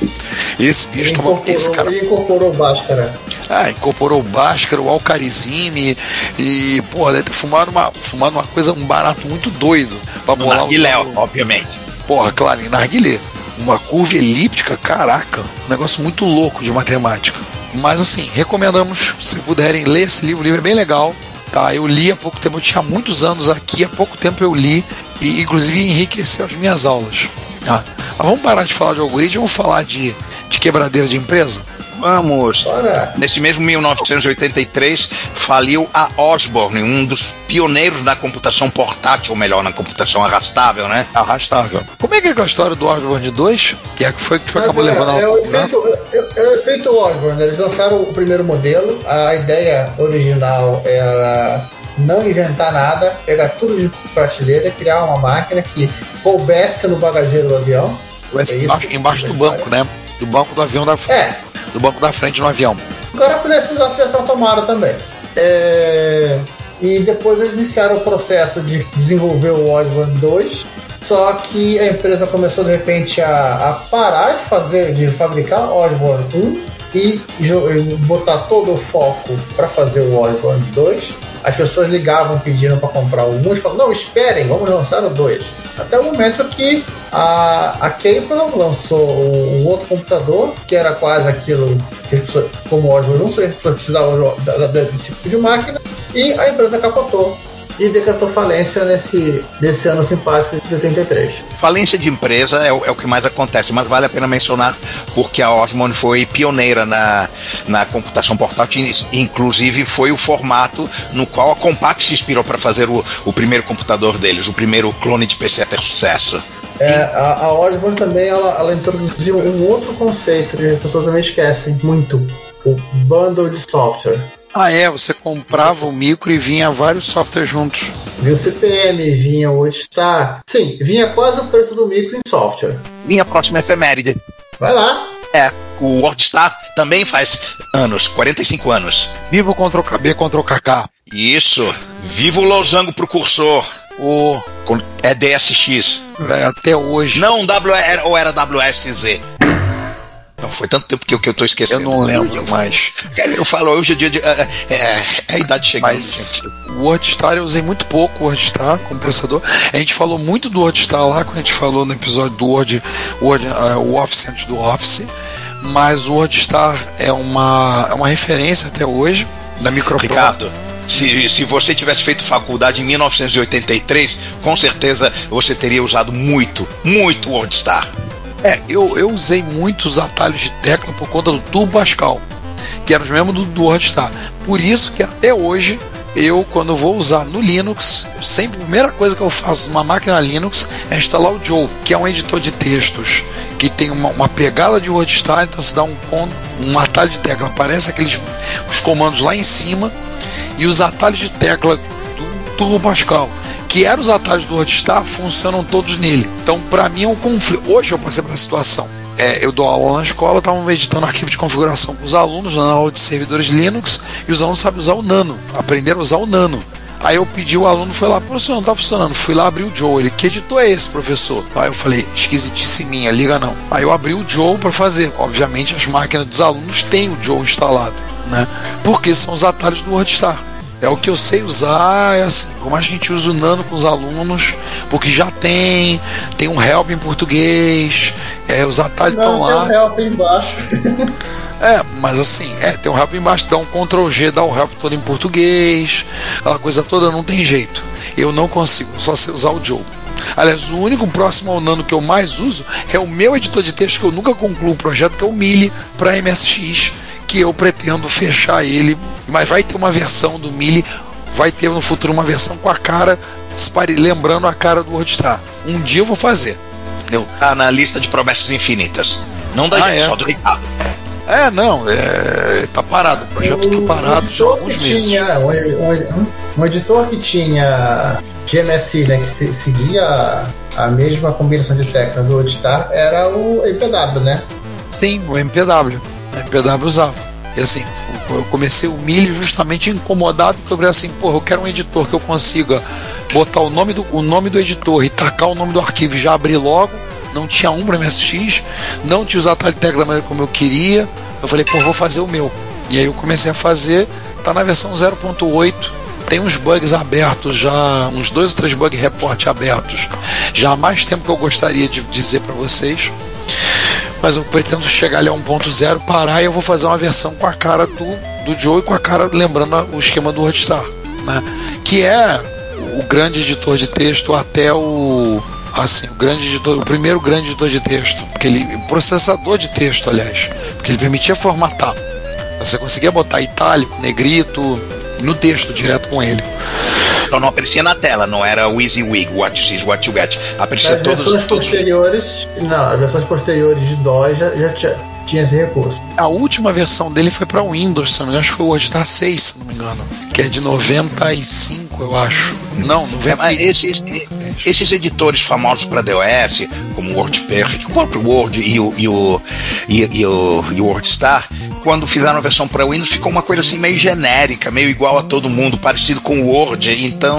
Speaker 4: Esse
Speaker 2: Ele
Speaker 4: bicho tava. Esse cara
Speaker 2: ele incorporou Bhaskara.
Speaker 4: Ah, incorporou o Bhaskara, o Alcarizine e, pô, deve ter fumado uma, fumado uma coisa, um barato muito doido pra
Speaker 3: No
Speaker 4: bolar o
Speaker 3: Narguilé,
Speaker 4: seu-
Speaker 3: obviamente.
Speaker 4: Porra, claro, em narguilé. Uma curva elíptica, caraca, um negócio muito louco de matemática. Mas assim, recomendamos, se puderem, ler esse livro, o livro é bem legal. Tá, eu li há pouco tempo, eu tinha muitos anos aqui, há pouco tempo eu li, e inclusive enriqueceu as minhas aulas. Tá? Mas vamos parar de falar de algoritmo, vamos falar de, de quebradeira de empresa?
Speaker 3: Vamos.
Speaker 2: Ora,
Speaker 3: Nesse mesmo 1983, faliu a Osborne, um dos pioneiros da computação portátil, ou melhor, na computação arrastável, né?
Speaker 4: Arrastável. Como é que é aquela história do Osborne 2? Que é que foi que
Speaker 2: mas
Speaker 4: acabou
Speaker 2: é,
Speaker 4: levando
Speaker 2: é,
Speaker 4: ao
Speaker 2: o efeito, é, é o efeito Osborne. né? Eles lançaram o primeiro modelo. A ideia original era não inventar nada, pegar tudo de prateleira, criar uma máquina que coubesse no bagageiro do avião. É isso?
Speaker 4: embaixo, embaixo do banco, né? Do banco do avião da
Speaker 2: É,
Speaker 4: do banco da frente no avião.
Speaker 2: O cara precisa acessar a tomada também. É, E depois eles iniciaram o processo de desenvolver o Osborne 2. Só que a empresa começou de repente a, a parar de fazer, de fabricar Osborne 1 e botar todo o foco para fazer o Osborne 2. As pessoas ligavam pedindo para comprar o 1 e falavam, não, esperem, vamos lançar o 2. Até o momento que a, a Capcom lançou o outro computador, que era quase aquilo que como o Osborne 1, as pessoas precisavam da- da- desse tipo de máquina, e a empresa capotou e decretou falência nesse, nesse ano simpático de 83.
Speaker 3: Falência de empresa é o, é o que mais acontece, mas vale a pena mencionar porque a Osmond foi pioneira na, na computação portátil, inclusive foi o formato no qual a Compaq se inspirou para fazer o, o primeiro computador deles, o primeiro clone de PC a ter sucesso.
Speaker 2: É, a, a Osborne também ela, ela introduziu um outro conceito que as pessoas também esquecem muito: o bundle de software.
Speaker 4: Ah, é, você comprava o micro e vinha vários softwares juntos.
Speaker 2: Vinha o CPM, vinha o Woodstar. Sim, vinha quase o preço do micro em software.
Speaker 3: Minha próxima efeméride.
Speaker 2: Vai lá.
Speaker 3: É, o WordStar também faz anos, 45 anos.
Speaker 4: Viva o Ctrl KB, Ctrl KK.
Speaker 3: Isso. Viva o losango pro cursor.
Speaker 4: O,
Speaker 3: É DSX.
Speaker 4: é, até hoje.
Speaker 3: Não, W era- ou era WSZ? Não, foi tanto tempo que eu, que eu tô
Speaker 4: eu
Speaker 3: esquecendo.
Speaker 4: não lembro mais.
Speaker 3: Cara, Eu falo, hoje é dia de. É, é- é a idade chegando,
Speaker 4: Mas
Speaker 3: gente.
Speaker 4: o WordStar eu usei muito pouco o WordStar como processador. A gente falou muito do WordStar lá quando a gente falou no episódio do Word, Word eh, o Office antes do Office. Mas o WordStar é uma, é uma referência até hoje da Microprose.
Speaker 3: Ricardo, se, se você tivesse feito faculdade em 1983, com certeza você teria usado muito, muito o WordStar.
Speaker 4: É, eu, eu usei muitos atalhos de tecla por conta do Turbo Pascal, que eram os mesmos do, do WordStar. Por isso que até hoje, eu, quando vou usar no Linux, sempre a primeira coisa que eu faço numa máquina Linux é instalar o Joe, que é um editor de textos que tem uma, uma pegada de WordStar, então se dá um, um atalho de tecla, aparece aqueles os comandos lá em cima e os atalhos de tecla do Turbo Pascal, que eram os atalhos do WordStar, funcionam todos nele. Então, para mim é um conflito. Hoje eu passei pela situação. É, eu dou aula na escola, estavam editando arquivo de configuração com os alunos, na aula de servidores Linux, e os alunos sabem usar o Nano, aprenderam a usar o Nano. Aí eu pedi o aluno, foi lá, professor, não tá funcionando. Fui lá abrir o Joe. Ele, que editor é esse, professor? Aí eu falei, esquisitice minha, liga não. Aí eu abri o Joe para fazer. Obviamente as máquinas dos alunos têm o Joe instalado, né? Porque são os atalhos do WordStar. É o que eu sei usar, é assim. Que a gente use o Nano com os alunos, porque já tem, tem um help em português, é, os atalhos estão
Speaker 2: Não, tem
Speaker 4: lá.
Speaker 2: um help embaixo.
Speaker 4: É, mas assim, é, tem um help embaixo, dá um Ctrl G, dá o help todo em português, aquela coisa toda não tem jeito. Eu não consigo, só sei usar o Joe. Aliás, o único próximo ao Nano que eu mais uso é o meu editor de texto que eu nunca concluo o projeto, que é o Mili para MSX, que eu pretendo fechar ele, mas vai ter uma versão do Mili, vai ter no futuro uma versão com a cara, lembrando a cara do WordStar. Um dia eu vou fazer. Entendeu?
Speaker 3: Tá na lista de promessas infinitas. Não da
Speaker 4: Ah,
Speaker 3: gente,
Speaker 4: é?
Speaker 3: só do Ricardo.
Speaker 4: É, não, é, tá parado, o projeto tá parado já há alguns
Speaker 2: que
Speaker 4: meses.
Speaker 2: Tinha, um, um- um editor que tinha GMSI, né, que se- seguia a, mesma combinação de tecla do WordStar, era o MPW, né?
Speaker 4: Sim, o MPW. O MPW usava. E assim, eu comecei o milho justamente incomodado, porque eu falei assim, porra, eu quero um editor que eu consiga botar o nome do, o nome do editor e tacar o nome do arquivo e já abrir logo. Não tinha um para MSX, não tinha atalhos de tecla da maneira como eu queria. Eu falei, pô, vou fazer o meu. E aí eu comecei a fazer, tá na versão 0.8, tem uns bugs abertos já, uns dois ou três bug report abertos, já há mais tempo que eu gostaria de dizer para vocês mas eu pretendo chegar ali a 1.0, parar e eu vou fazer uma versão com a cara do, do Joe e com a cara lembrando o esquema do WordStar, né? Que é o grande editor de texto até o assim, o grande editor, o primeiro grande editor de texto, porque ele processador de texto, aliás, porque ele permitia formatar. Você conseguia botar itálico, negrito no texto direto com ele.
Speaker 3: Então não aparecia na tela, não era o EasyWig, what you see is what you get. Aparecia
Speaker 2: As
Speaker 3: todos,
Speaker 2: versões
Speaker 3: todos
Speaker 2: posteriores, não, as versões posteriores de DOS já, já tinha, tinha esse recurso.
Speaker 4: A última versão dele foi para Windows, se não me engano, acho que foi o WordStar 6, se não me engano, que é de 95, eu acho. Não,
Speaker 3: É,
Speaker 4: 90,
Speaker 3: mas esse, esse-
Speaker 4: Exatamente.
Speaker 3: Esses editores famosos para DOS, como o WordPerfect, o próprio Word e o, e o, e, e o, e o WordStar, quando fizeram a versão para Windows, ficou uma coisa assim meio genérica, meio igual a todo mundo, parecido com o Word. Então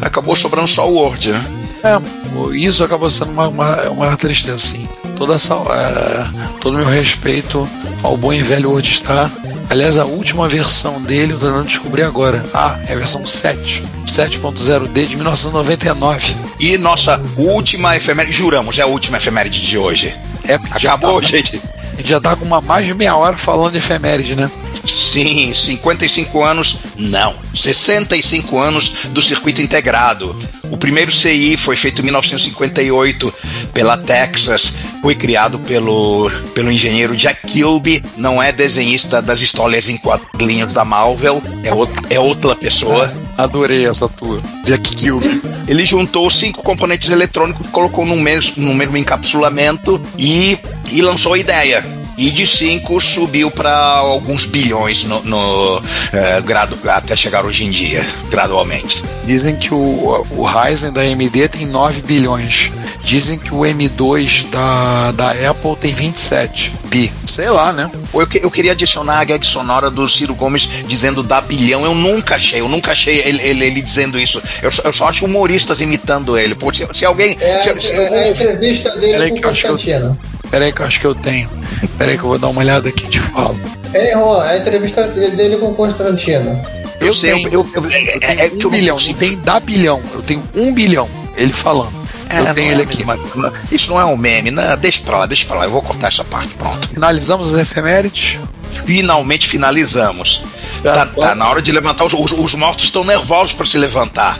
Speaker 3: acabou sobrando só o Word, né?
Speaker 4: É, isso acabou sendo uma, uma, uma tristeza, sim. Toda essa, é, todo o meu respeito ao bom e velho WordStar. Aliás, a última versão dele eu tô tentando descobrir agora. Ah, é a versão 7. 7.0D de 1999.
Speaker 3: E nossa última efeméride, juramos, é a última efeméride de hoje.
Speaker 4: É, já
Speaker 3: Acabou,
Speaker 4: tá-
Speaker 3: gente.
Speaker 4: A gente já tá com uma mais de meia hora falando de efeméride, né?
Speaker 3: Sim, 55 anos, não, 65 anos do circuito integrado. O primeiro CI foi feito em 1958 pela Texas, foi criado pelo, pelo engenheiro Jack Kilby, não é desenhista das histórias em quadrinhos da Marvel, é, outra, é outra pessoa.
Speaker 4: Adorei essa tua. Jack Kilby.
Speaker 3: Ele juntou cinco componentes eletrônicos, colocou no mesmo, no mesmo encapsulamento e, e lançou a ideia. E de 5 subiu para alguns bilhões no, no, eh, gradu, até chegar hoje em dia, gradualmente.
Speaker 4: Dizem que o, o Ryzen da AMD tem 9 bilhões. Dizem que o M2 da, da Apple tem 27 bi. Sei lá, né?
Speaker 3: Eu, que- eu queria adicionar a gag sonora do Ciro Gomes dizendo da bilhão. Eu nunca achei, eu nunca achei ele, ele- ele dizendo isso. Eu, só- eu só acho humoristas imitando ele. Pô, se, se alguém.
Speaker 2: É,
Speaker 3: se- se-
Speaker 2: é, é a entrevista dele com
Speaker 4: que eu
Speaker 2: o
Speaker 4: acho que eu-
Speaker 2: Constantino.
Speaker 4: Peraí que eu acho que eu tenho. Peraí que eu vou dar uma olhada aqui e te falo.
Speaker 2: É, Juan, a entrevista dele com o Constantino.
Speaker 3: eu sei,
Speaker 4: tenho,
Speaker 3: eu- eu-
Speaker 4: eu
Speaker 3: é-
Speaker 4: tenho
Speaker 3: é
Speaker 4: um
Speaker 3: eu
Speaker 4: bilhão, não tem da bilhão. Eu tenho um bilhão. Ele falando.
Speaker 3: É,
Speaker 4: eu tenho
Speaker 3: é
Speaker 4: ele
Speaker 3: a
Speaker 4: aqui.
Speaker 3: mesma- não, Isso não é um meme, não, deixa pra lá, deixa pra lá, eu vou cortar essa parte, pronto.
Speaker 4: Finalizamos as efemérides.
Speaker 3: Finalmente finalizamos. Tá, tá na hora de levantar, os, os- os mortos estão nervosos para se levantar.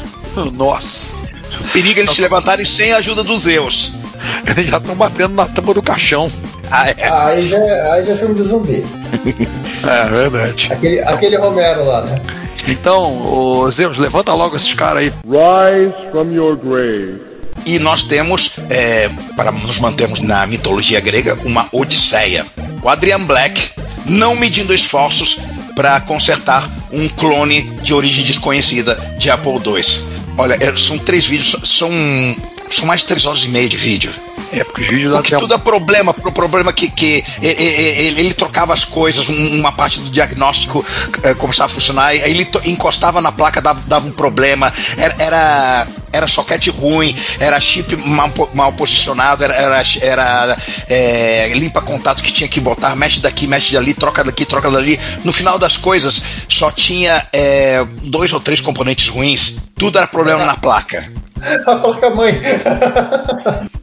Speaker 4: Nossa.
Speaker 3: Periga eles se levantarem sem a ajuda dos Zeus.
Speaker 4: Eles já estão batendo na tampa do caixão.
Speaker 3: Ah, é.
Speaker 2: Aí já, aí já é filme de zumbi.
Speaker 4: É verdade.
Speaker 2: Aquele, aquele Romero lá, né?
Speaker 4: Então, ô Zeus, levanta logo esses caras aí.
Speaker 7: Rise from your grave.
Speaker 3: E nós temos, é, para nos mantermos na mitologia grega, uma Odisseia. O Adrian Black não medindo esforços para consertar um clone de origem desconhecida de Apple II. Olha, é, são três vídeos, são, são mais de três horas e meia de vídeo.
Speaker 4: É, porque os vídeos
Speaker 3: Porque tudo é problema, pro problema que, que ele, ele trocava as coisas, um- uma parte do diagnóstico eh, começava a funcionar, aí ele encostava na placa, dava, dava um problema, era, era, era soquete ruim, era chip mal, mal posicionado, era, era, era eh, limpa contato que tinha que botar, mexe daqui, mexe dali, troca daqui, troca dali. No final das coisas, só tinha eh, dois ou três componentes ruins, tudo era problema na placa.
Speaker 2: A placa-mãe.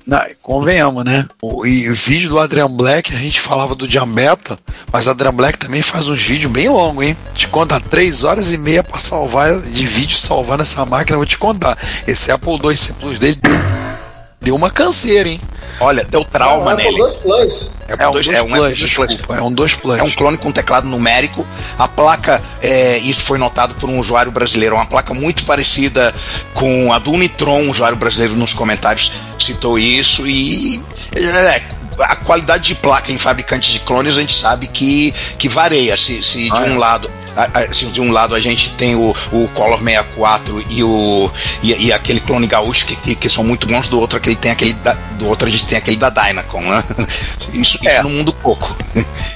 Speaker 4: Não, convenhamos, né? O, e o vídeo do Adrian Black, a gente falava do Jambeta, mas o Adrian Black também faz uns vídeos bem longos, hein? Te conta três horas e meia pra salvar de vídeo salvar nessa máquina, vou te contar. Esse Apple II C Plus dele deu uma canseira, hein?
Speaker 3: Olha, deu trauma
Speaker 2: Ah,
Speaker 3: nele.
Speaker 2: Dois Plus.
Speaker 4: É um 2
Speaker 3: é um
Speaker 4: Plus, desculpa. É um 2 Plus.
Speaker 3: É um clone com teclado numérico. A placa, é, isso foi notado por um usuário brasileiro, uma placa muito parecida com a do Unitron. Um usuário brasileiro nos comentários citou isso e. é, a qualidade de placa em fabricantes de clones a gente sabe que, que varia. Se, se de
Speaker 4: Ah,
Speaker 3: um
Speaker 4: é.
Speaker 3: lado. A- a- se de um lado a gente tem o, o Color 64 e o e, e aquele clone gaúcho que, que, que são muito bons, do outro aquele tem aquele da, do outro a gente tem aquele da Dynacon, né? Isso, isso
Speaker 4: É.
Speaker 3: no mundo pouco.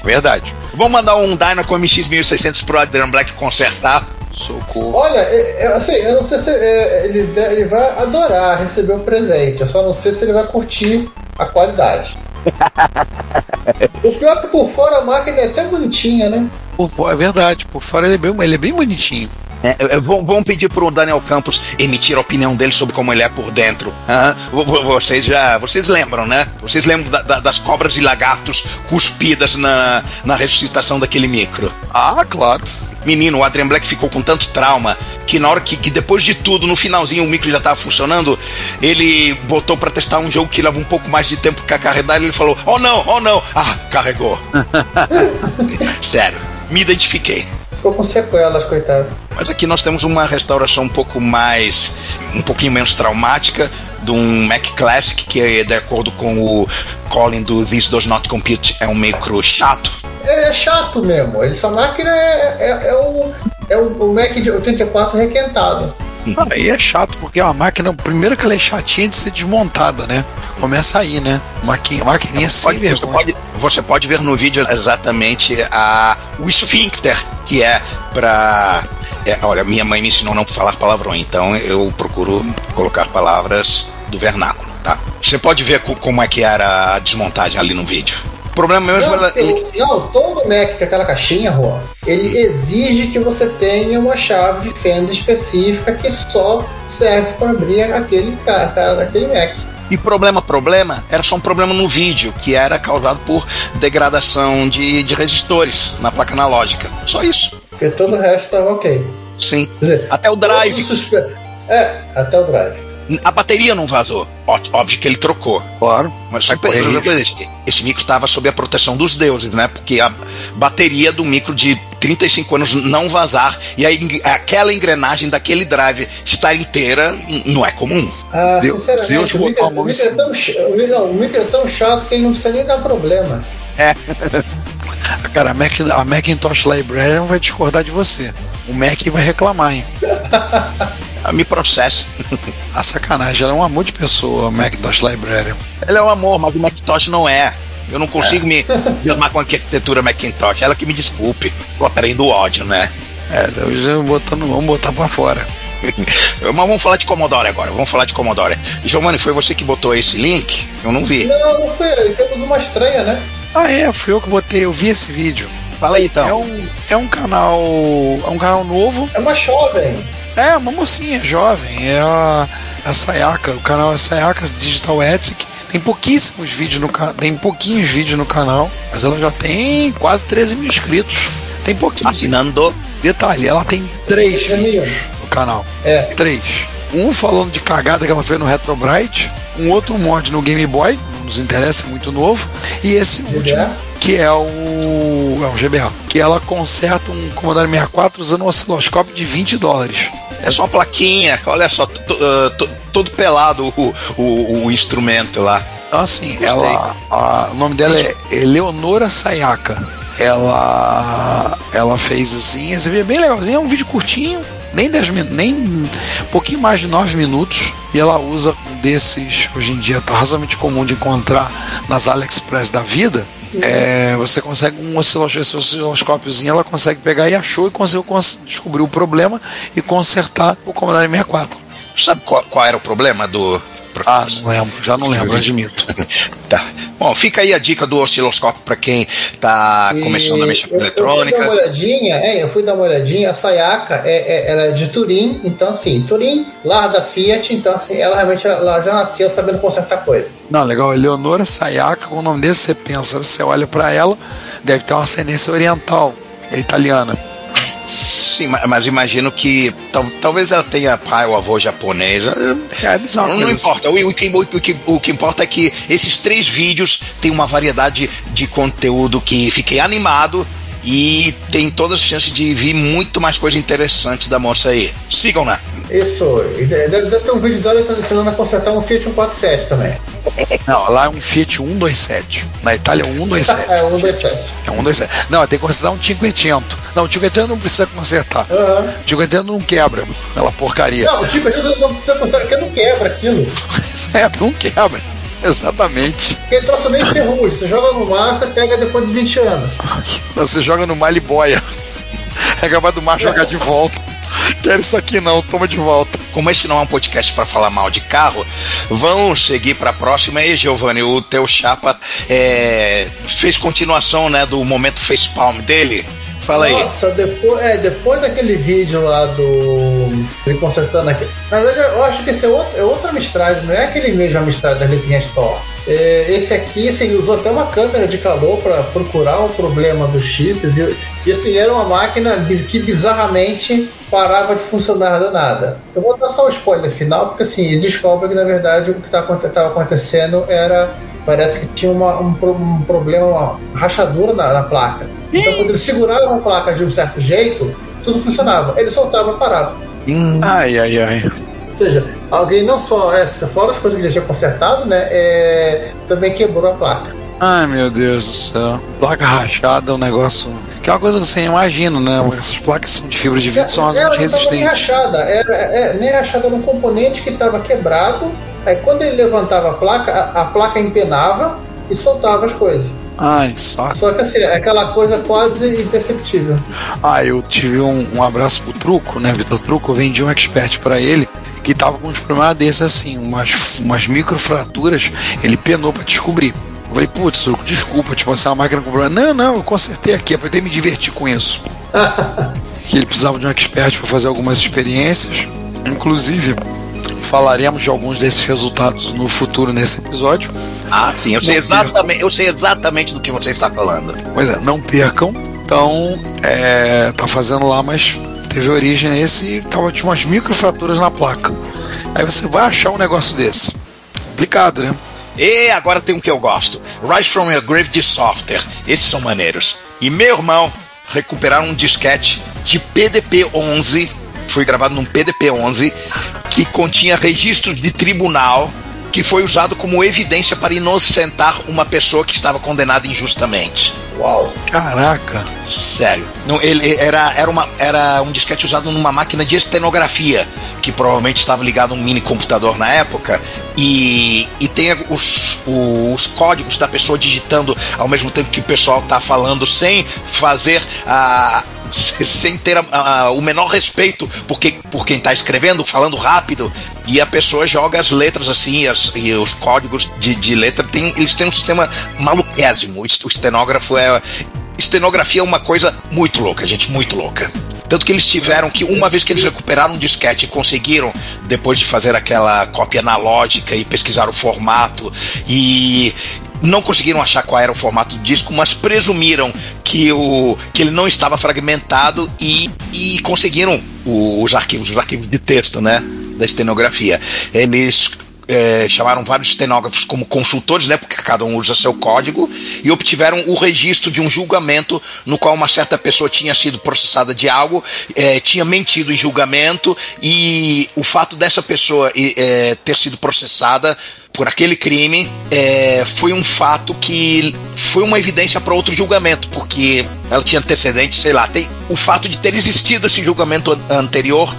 Speaker 4: Verdade.
Speaker 3: Vamos mandar um Dynacon MX1600 pro Adrian Black consertar.
Speaker 4: Socorro.
Speaker 2: Olha, é- é, assim, eu não sei se é, ele, ele vai adorar receber o presente. Eu só não sei se ele vai curtir a qualidade. o pior é que por fora a máquina é até bonitinha, né?
Speaker 4: Por fora- é verdade, por fora ele é bem, ele é bem bonitinho.
Speaker 3: É, é, vão- vamos pedir pro Daniel Campos emitir a opinião dele sobre como ele é por dentro. Vo- Vocês já. Vocês lembram, né? Vocês lembram da- da- das cobras e lagartos cuspidas na, na ressuscitação daquele micro?
Speaker 4: Ah, claro.
Speaker 3: Menino, o Adrian Black ficou com tanto trauma que na hora que, que depois de tudo, no finalzinho o micro já tava funcionando, ele botou pra testar um jogo que leva um pouco mais de tempo que carregar e ele falou: Oh não, oh não! Ah, carregou. Sério, me identifiquei.
Speaker 2: Ficou com sequelas, coitado.
Speaker 3: Mas aqui nós temos uma restauração um pouco mais. um pouquinho menos traumática de um Mac Classic que, de acordo com o Colin do This Does Not Compute, é um micro chato.
Speaker 2: É, é chato mesmo. Essa máquina é, é, é o, é o, Mac de 84 requentado.
Speaker 4: Aí é chato, porque a máquina, primeiro que ela é chatinha de ser desmontada, né? Começa aí, né? Maquinha, maquininha sem
Speaker 3: Pode- você, pode, você pode ver no vídeo exatamente a, o esfíncter, que é pra. é, olha, minha mãe me ensinou a não falar palavrão, então eu procuro colocar palavras do vernáculo, tá? Você pode ver co- como é que era a desmontagem ali no vídeo. O problema mesmo
Speaker 2: Não,
Speaker 3: ela-
Speaker 2: eu- não, todo Mac com aquela caixinha, Juan, ele exige que você tenha uma chave de fenda específica que só serve para abrir aquele, aquele Mac.
Speaker 3: E problema, problema, era só um problema no vídeo, que era causado por degradação de, de resistores na placa analógica. Só isso.
Speaker 2: Porque todo o resto estava ok.
Speaker 3: Sim.
Speaker 2: Quer dizer,
Speaker 3: Até o drive.
Speaker 2: suspe- É, até o drive.
Speaker 3: A bateria não vazou. Ó- Óbvio que ele trocou.
Speaker 4: Claro.
Speaker 3: Mas super- esse micro estava sob a proteção dos deuses, né? Porque a bateria do micro de 35 anos não vazar e a aquela engrenagem daquele drive estar inteira não é comum.
Speaker 2: Ah,
Speaker 4: Deus,
Speaker 2: sinceramente,
Speaker 4: Deus
Speaker 2: o, micro, o, micro é
Speaker 4: cima.
Speaker 2: tão, não, o micro é tão chato que ele não precisa nem dar problema.
Speaker 4: Cara, a, Mac, a Macintosh Librarian vai discordar de você. O Mac vai reclamar, hein?
Speaker 3: Ah, Me processe.
Speaker 4: A sacanagem, ela é um amor de pessoa, Macintosh Librarian.
Speaker 3: Ele é um amor, mas o Macintosh não é. Eu não consigo me firmar com a arquitetura Macintosh. Ela que me desculpe. O trem do ódio, né?
Speaker 4: É, botando, vamos botar pra fora.
Speaker 3: Mas vamos falar de Commodore agora. Vamos falar de Commodore. Giovanni, foi você que botou esse link? Eu não vi.
Speaker 2: Não, não foi. Temos uma estranha, né?
Speaker 4: Ah, é, fui eu que botei, eu vi esse vídeo.
Speaker 3: Fala aí então.
Speaker 4: É um, é um canal. É um canal novo.
Speaker 2: É uma jovem.
Speaker 4: É, uma mocinha jovem. É a, a Sayaka. O canal é Sayaka Digital Ethic. Tem pouquíssimos vídeos no canal. Tem pouquinhos vídeos no canal. Mas ela já tem quase 13 mil inscritos. Tem pouquinho.
Speaker 3: Assinando.
Speaker 4: Detalhe, ela tem três
Speaker 2: É
Speaker 4: vídeos no canal.
Speaker 2: É.
Speaker 4: Três. Um falando de cagada que ela fez no Retrobrite. Um outro mod no Game Boy. Não nos interessa, é muito novo. E esse último, que é o. É um GBA. Que ela conserta um Commodore 64 usando um osciloscópio de 20 dólares.
Speaker 3: É só uma plaquinha. Olha só, ah, to- todo pelado o, o, o instrumento lá.
Speaker 4: Assim,
Speaker 3: Gostei.
Speaker 4: ela, a- o nome dela é Eleonora Sayaka. Ela, ela fez assim, esse vídeo é bem legalzinho, é um vídeo curtinho, nem 10 minutos, nem um pouquinho mais de 9 minutos. E ela usa um desses, hoje em dia tá razoavelmente comum de encontrar nas AliExpress da vida. É, você consegue um osciloscópio, esse osciloscópiozinho, ela consegue pegar e achou e conseguiu cons- descobrir o problema e consertar o Commodore 64.
Speaker 3: Sabe qual, qual era o problema do.
Speaker 4: Ah, não lembro, já não lembro, admito.
Speaker 3: Tá. Bom, fica aí a dica do osciloscópio para quem tá
Speaker 2: E
Speaker 3: começando a mexer com
Speaker 2: eu- Eu fui dar uma
Speaker 3: eletrônica.
Speaker 2: olhadinha, é, eu fui dar uma olhadinha. A Sayaka é, é- ela é de Turim, então assim, Turim, lar da Fiat, então assim, ela realmente ela já nasceu sabendo consertar coisa.
Speaker 4: Não, legal. Eleonora Sayaka, com o nome desse, você pensa, você olha pra ela, deve ter uma ascendência oriental, é italiana.
Speaker 3: Sim, ma- mas imagino que tal- talvez ela tenha pai ou avô japonês.
Speaker 4: É, uma
Speaker 3: Não, não importa. O, o que, o que- o que importa é que esses três vídeos têm uma variedade de conteúdo que fiquei animado e tem todas as chances de vir muito mais coisa interessante da moça aí. Sigam-na.
Speaker 2: Isso, e deve, ter um vídeo dela ensinando a consertar um Fiat 147 também.
Speaker 4: Não, lá é um Fiat 127. Na Itália é um 127.
Speaker 2: É, um 127.
Speaker 4: É um 127. Não, tem que consertar um Cinquecento. Não, o Cinquecento não precisa consertar.
Speaker 2: Aham.
Speaker 4: O Cinquecento não quebra. Aquela porcaria.
Speaker 2: Não, a gente não precisa consertar, porque não quebra aquilo.
Speaker 4: É, não quebra. Exatamente.
Speaker 2: Porque ele troço nem ferrugem. Você joga no mar, você pega depois de 20 anos.
Speaker 4: Você joga no malha e boia. É capaz do mar jogar de volta. Quero isso aqui não, toma de volta.
Speaker 3: Como esse não é um podcast para falar mal de carro, vamos seguir para a próxima aí, Giovanni. O teu chapa é, fez continuação né, do momento facepalm dele. Fala aí.
Speaker 2: Nossa, depois, é, depois daquele vídeo lá do. Ele consertando aqui. Na verdade, eu acho que esse é, outro, é outra Amstrad, não é aquele mesmo Amstrad da letrinha Store. É, esse aqui, assim, ele usou até uma câmera de calor para procurar o problema dos chips. E, e assim, era uma máquina que bizarramente parava de funcionar do nada. Eu vou dar só o spoiler final, porque assim, ele descobre que na verdade o que estava acontecendo era. Parece que tinha uma- um, um problema, uma rachadura na, na placa. Então, quando ele segurava a placa de um certo jeito, tudo funcionava. Ele soltava e parava.
Speaker 4: Ai, ai, ai.
Speaker 2: Ou seja, alguém não só, é, fora as coisas que já tinha consertado, né? é, também quebrou a placa.
Speaker 4: Ai, meu Deus do céu. Placa rachada é um negócio Que é uma coisa que você imagina, né? Essas placas são de fibra de vidro são
Speaker 2: ela
Speaker 4: altamente
Speaker 2: não estava nem
Speaker 4: resistentes.
Speaker 2: rachada, era, é, nem rachada no componente que estava quebrado. Aí quando ele levantava a placa, a, a placa empenava e soltava as coisas.
Speaker 4: Ai, saco.
Speaker 2: Só que assim, é aquela coisa quase imperceptível.
Speaker 4: Ah, eu tive um, um abraço pro Truco, né, Vitor Truco? Eu vendi um expert pra ele que tava com uns problemas desses assim, umas, umas microfraturas. Ele penou pra descobrir. Eu falei, putz, Truco, desculpa, tipo, essa máquina com problema. Não, não, eu consertei aqui, é pra me divertir com isso. que ele precisava de um expert para fazer algumas experiências. Inclusive, falaremos de alguns desses resultados no futuro nesse episódio.
Speaker 3: Ah, sim, eu sei,
Speaker 4: Não
Speaker 3: exatamente, eu sei exatamente do que você está falando.
Speaker 4: Pois é, não percam. Então, é, tá fazendo lá, mas teve origem nesse e tava tinha umas microfraturas na placa. Aí você vai achar um negócio desse. Complicado, né?
Speaker 3: E agora tem um que eu gosto: Rise from Your Grave de software. Esses são maneiros. E meu irmão, recuperaram um disquete de PDP-11. Foi gravado num PDP-11 que continha registros de tribunal que foi usado como evidência para inocentar uma pessoa que estava condenada injustamente.
Speaker 2: Uau.
Speaker 4: Caraca.
Speaker 3: Sério. Não, ele era, era, uma, era um disquete usado numa máquina de estenografia, que provavelmente estava ligado a um mini computador na época, e, e tem os, os códigos da pessoa digitando ao mesmo tempo que o pessoal está falando, sem fazer a. sem ter a- a- o menor respeito por, que, por quem está escrevendo, falando rápido, e a pessoa joga as letras assim, e as- e os códigos de, de letra, tem, eles têm um sistema maluquésimo. O estenógrafo é. Estenografia é uma coisa muito louca, gente, muito louca. Tanto que eles tiveram que, uma vez que eles recuperaram um disquete e conseguiram, depois de fazer aquela cópia analógica e pesquisar o formato, e não conseguiram achar qual era o formato do disco, mas presumiram que, o, que ele não estava fragmentado e, e conseguiram os arquivos, os arquivos de texto, né? Da estenografia. Eles é, chamaram vários estenógrafos como consultores, né, porque cada um usa seu código, e obtiveram o registro de um julgamento no qual uma certa pessoa tinha sido processada de algo, é, tinha mentido em julgamento, e o fato dessa pessoa é, ter sido processada por aquele crime é, foi um fato que foi uma evidência para outro julgamento, porque ela tinha antecedentes, sei lá, tem o fato de ter existido esse julgamento an- anterior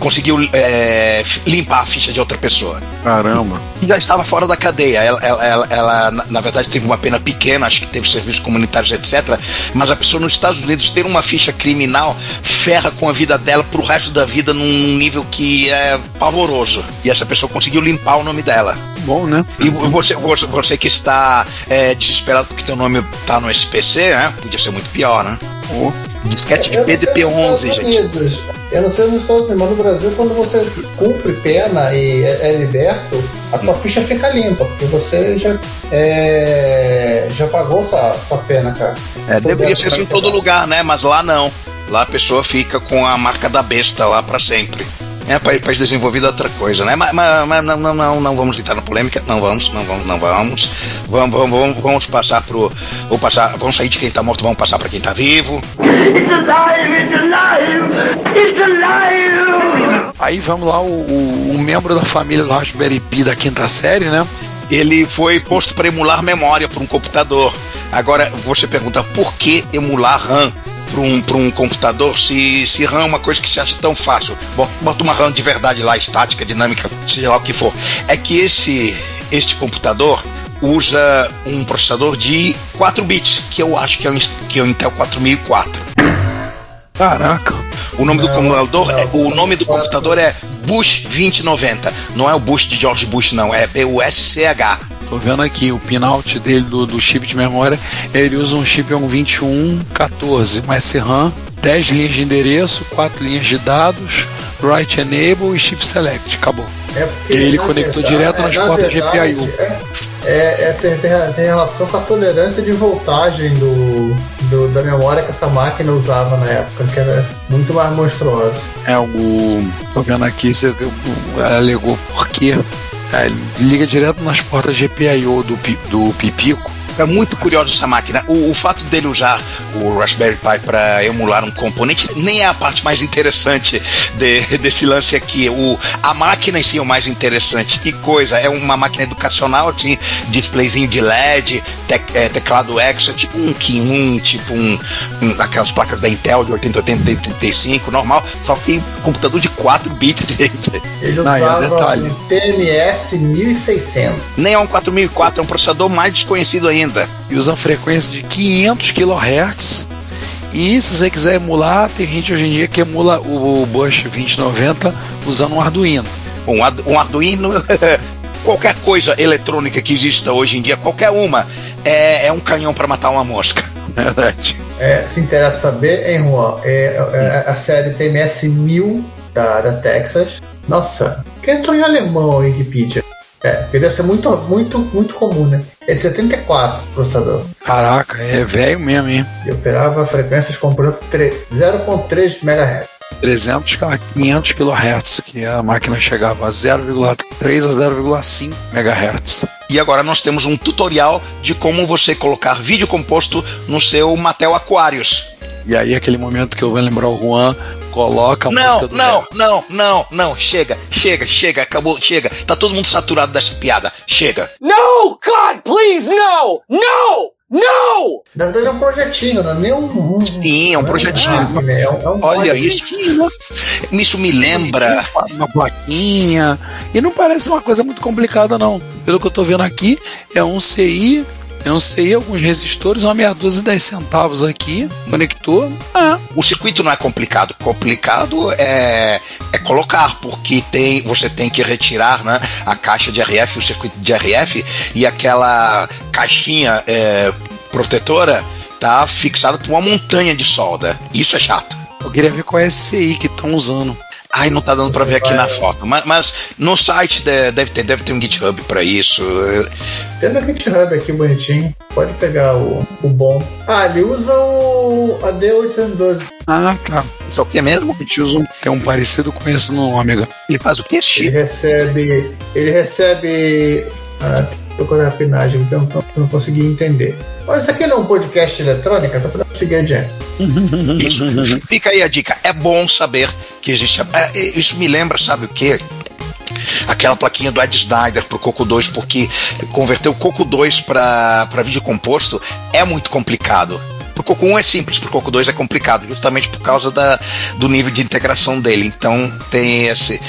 Speaker 3: conseguiu é, limpar a ficha de outra pessoa
Speaker 4: Caramba.
Speaker 3: e já estava fora da cadeia. Ela, ela, ela- ela, na, na verdade, teve uma pena pequena, acho que teve serviços comunitários, etc. Mas a pessoa nos Estados Unidos ter uma ficha criminal ferra com a vida dela pro resto da vida num nível que é pavoroso. E essa pessoa conseguiu limpar o nome dela.
Speaker 4: Bom, né?
Speaker 3: E você, você, você que está é, desesperado porque teu nome tá no SPC, né? Podia ser muito pior, né?
Speaker 4: Oh.
Speaker 3: Disquete de
Speaker 2: Eu não sei nos
Speaker 3: PDP-11,
Speaker 2: Estados
Speaker 3: gente.
Speaker 2: Unidos. Eu não sei nos Estados Unidos, mas no Brasil, quando você cumpre pena e é, é liberto, a tua ficha fica limpa, porque você já, é, já pagou sua, sua pena, cara.
Speaker 3: É, deveria ser assim em todo lugar, né? Mas lá não. Lá a pessoa fica com a marca da besta lá pra sempre. É, país, país desenvolvido é outra coisa, né? Mas, mas- mas não, não, não, não vamos entrar na polêmica. Não vamos, não vamos, não vamos. Vamos, vamos, vamos, vamos passar pro. Vamos, passar, vamos sair de quem tá morto, vamos passar pra quem tá vivo.
Speaker 6: It's alive! It's alive! It's alive!
Speaker 4: Aí vamos lá, o, o- o membro da família do Raspberry Pi da quinta série, né?
Speaker 3: Ele foi posto para emular memória para um computador. Agora você pergunta por que emular RAM para um, pra um computador se, se RAM é uma coisa que se acha tão fácil? Bota, uma RAM de verdade lá, estática, dinâmica, seja lá o que for. É que esse este computador usa um processador de 4 bits, que eu acho que é o, que é o Intel 4004.
Speaker 4: Caraca.
Speaker 3: O nome do
Speaker 2: Não,
Speaker 3: computador,
Speaker 2: não,
Speaker 3: é, o nome do computador é Bush 2090. Não é o Bush de George Bush, não, é B-U-S-C-H.
Speaker 4: Tô vendo aqui o pinout dele do, do chip de memória. Ele usa um chip um 2114, mais RAM, 10 linhas de endereço, 4 linhas de dados, write enable e chip select. Acabou.
Speaker 2: É
Speaker 4: Ele
Speaker 2: na
Speaker 4: conectou
Speaker 2: verdade-
Speaker 4: direto nas
Speaker 2: na
Speaker 4: portas
Speaker 2: verdade,
Speaker 4: GPIO.
Speaker 2: É, é, é, tem, tem- tem relação com a tolerância de voltagem do, do- da memória que essa máquina usava na época, que era muito mais monstruosa.
Speaker 4: É o. Tô vendo aqui, você, alegou porque é, liga direto nas portas GPIO do, do Pipico
Speaker 3: É muito curiosa essa máquina. O, o fato dele usar o Raspberry Pi para emular um componente nem é a parte mais interessante de- desse lance aqui. O, a máquina em si é o mais interessante. Que coisa, é uma máquina educacional, assim, displayzinho de LED, tec- é, teclado Hexa, tipo um Ki1, tipo um, um- aquelas placas da Intel de 8080 e 35, normal, só que computador de 4 bits, gente.
Speaker 2: Ele
Speaker 4: Não, o
Speaker 2: usava um TMS 1600.
Speaker 3: Nem é um 4004, é um processador mais desconhecido ainda.
Speaker 4: E usa frequência de 500 kHz. E se você quiser emular, tem gente hoje em dia que emula o Bush 2090 usando um Arduino.
Speaker 3: Um, um Arduino, qualquer coisa eletrônica que exista hoje em dia, qualquer uma, é, é um canhão para matar uma mosca.
Speaker 4: Verdade.
Speaker 2: É, se interessa saber, hein, Juan? É, é a série TMS 1000 da, da Texas. Nossa, que entrou em alemão a Wikipedia. É, porque deve ser muito, muito, muito comum, né? É de 74 o processador.
Speaker 4: Caraca, é velho mesmo, hein?
Speaker 2: E operava frequências com por exemplo, tre- 0.3 MHz.
Speaker 4: 300 a 500 kHz, que a máquina chegava a 0,3 a 0,5 MHz.
Speaker 3: E agora nós temos um tutorial de como você colocar vídeo composto no seu Mattel Aquarius.
Speaker 4: E aí, aquele momento que eu vou lembrar o Juan, coloca a
Speaker 3: Não,
Speaker 4: música do
Speaker 3: não,
Speaker 4: rap.
Speaker 3: não, não, não, chega, chega, chega, acabou, chega. Tá todo mundo saturado dessa piada. Chega.
Speaker 6: No! God, please, no! No! No!
Speaker 2: Na verdade é um projetinho, não é nem um. um
Speaker 3: Sim, é um
Speaker 2: não
Speaker 3: projetinho.
Speaker 2: máquina, é um, é um
Speaker 3: Olha, isso, isso me lembra.
Speaker 4: Uma plaquinha. E não parece uma coisa muito complicada, não. Pelo que eu tô vendo aqui, é um CI. É um CI, alguns resistores, uma meia dúzia de 10 centavos aqui, conector. Ah,
Speaker 3: O circuito não é complicado. Complicado é, é colocar, porque tem, você tem que retirar né, a caixa de RF, o circuito de RF, e aquela caixinha é, protetora tá fixada por uma montanha de solda. Isso é chato.
Speaker 4: eu queria ver qual é esse CI que estão usando.
Speaker 3: Ai, não tá dando pra ver aqui na foto. Mas, mas no site de- deve ter, deve ter um GitHub pra isso.
Speaker 2: Tem no GitHub aqui bonitinho. Pode pegar o, o bom. Ah, ele usa o AD812.
Speaker 4: Ah, tá.
Speaker 3: Isso aqui é mesmo?
Speaker 4: A gente usa um, tem um parecido com esse no Ômega.
Speaker 3: Ele faz o que?
Speaker 2: Ele recebe. Ele recebe. Ah, procurar a pinagem, então eu não consegui entender. Mas isso aqui não é um podcast eletrônica, tá podendo seguir adiante.
Speaker 3: Isso. Fica aí a dica. É bom saber que existe. é, é, isso me lembra, sabe o quê? Aquela plaquinha do Ed Snyder pro Coco 2, porque converter o Coco 2 para vídeo composto é muito complicado. Pro Coco 1 é simples, pro Coco 2 é complicado, justamente por causa da, do nível de integração dele. Então tem esse.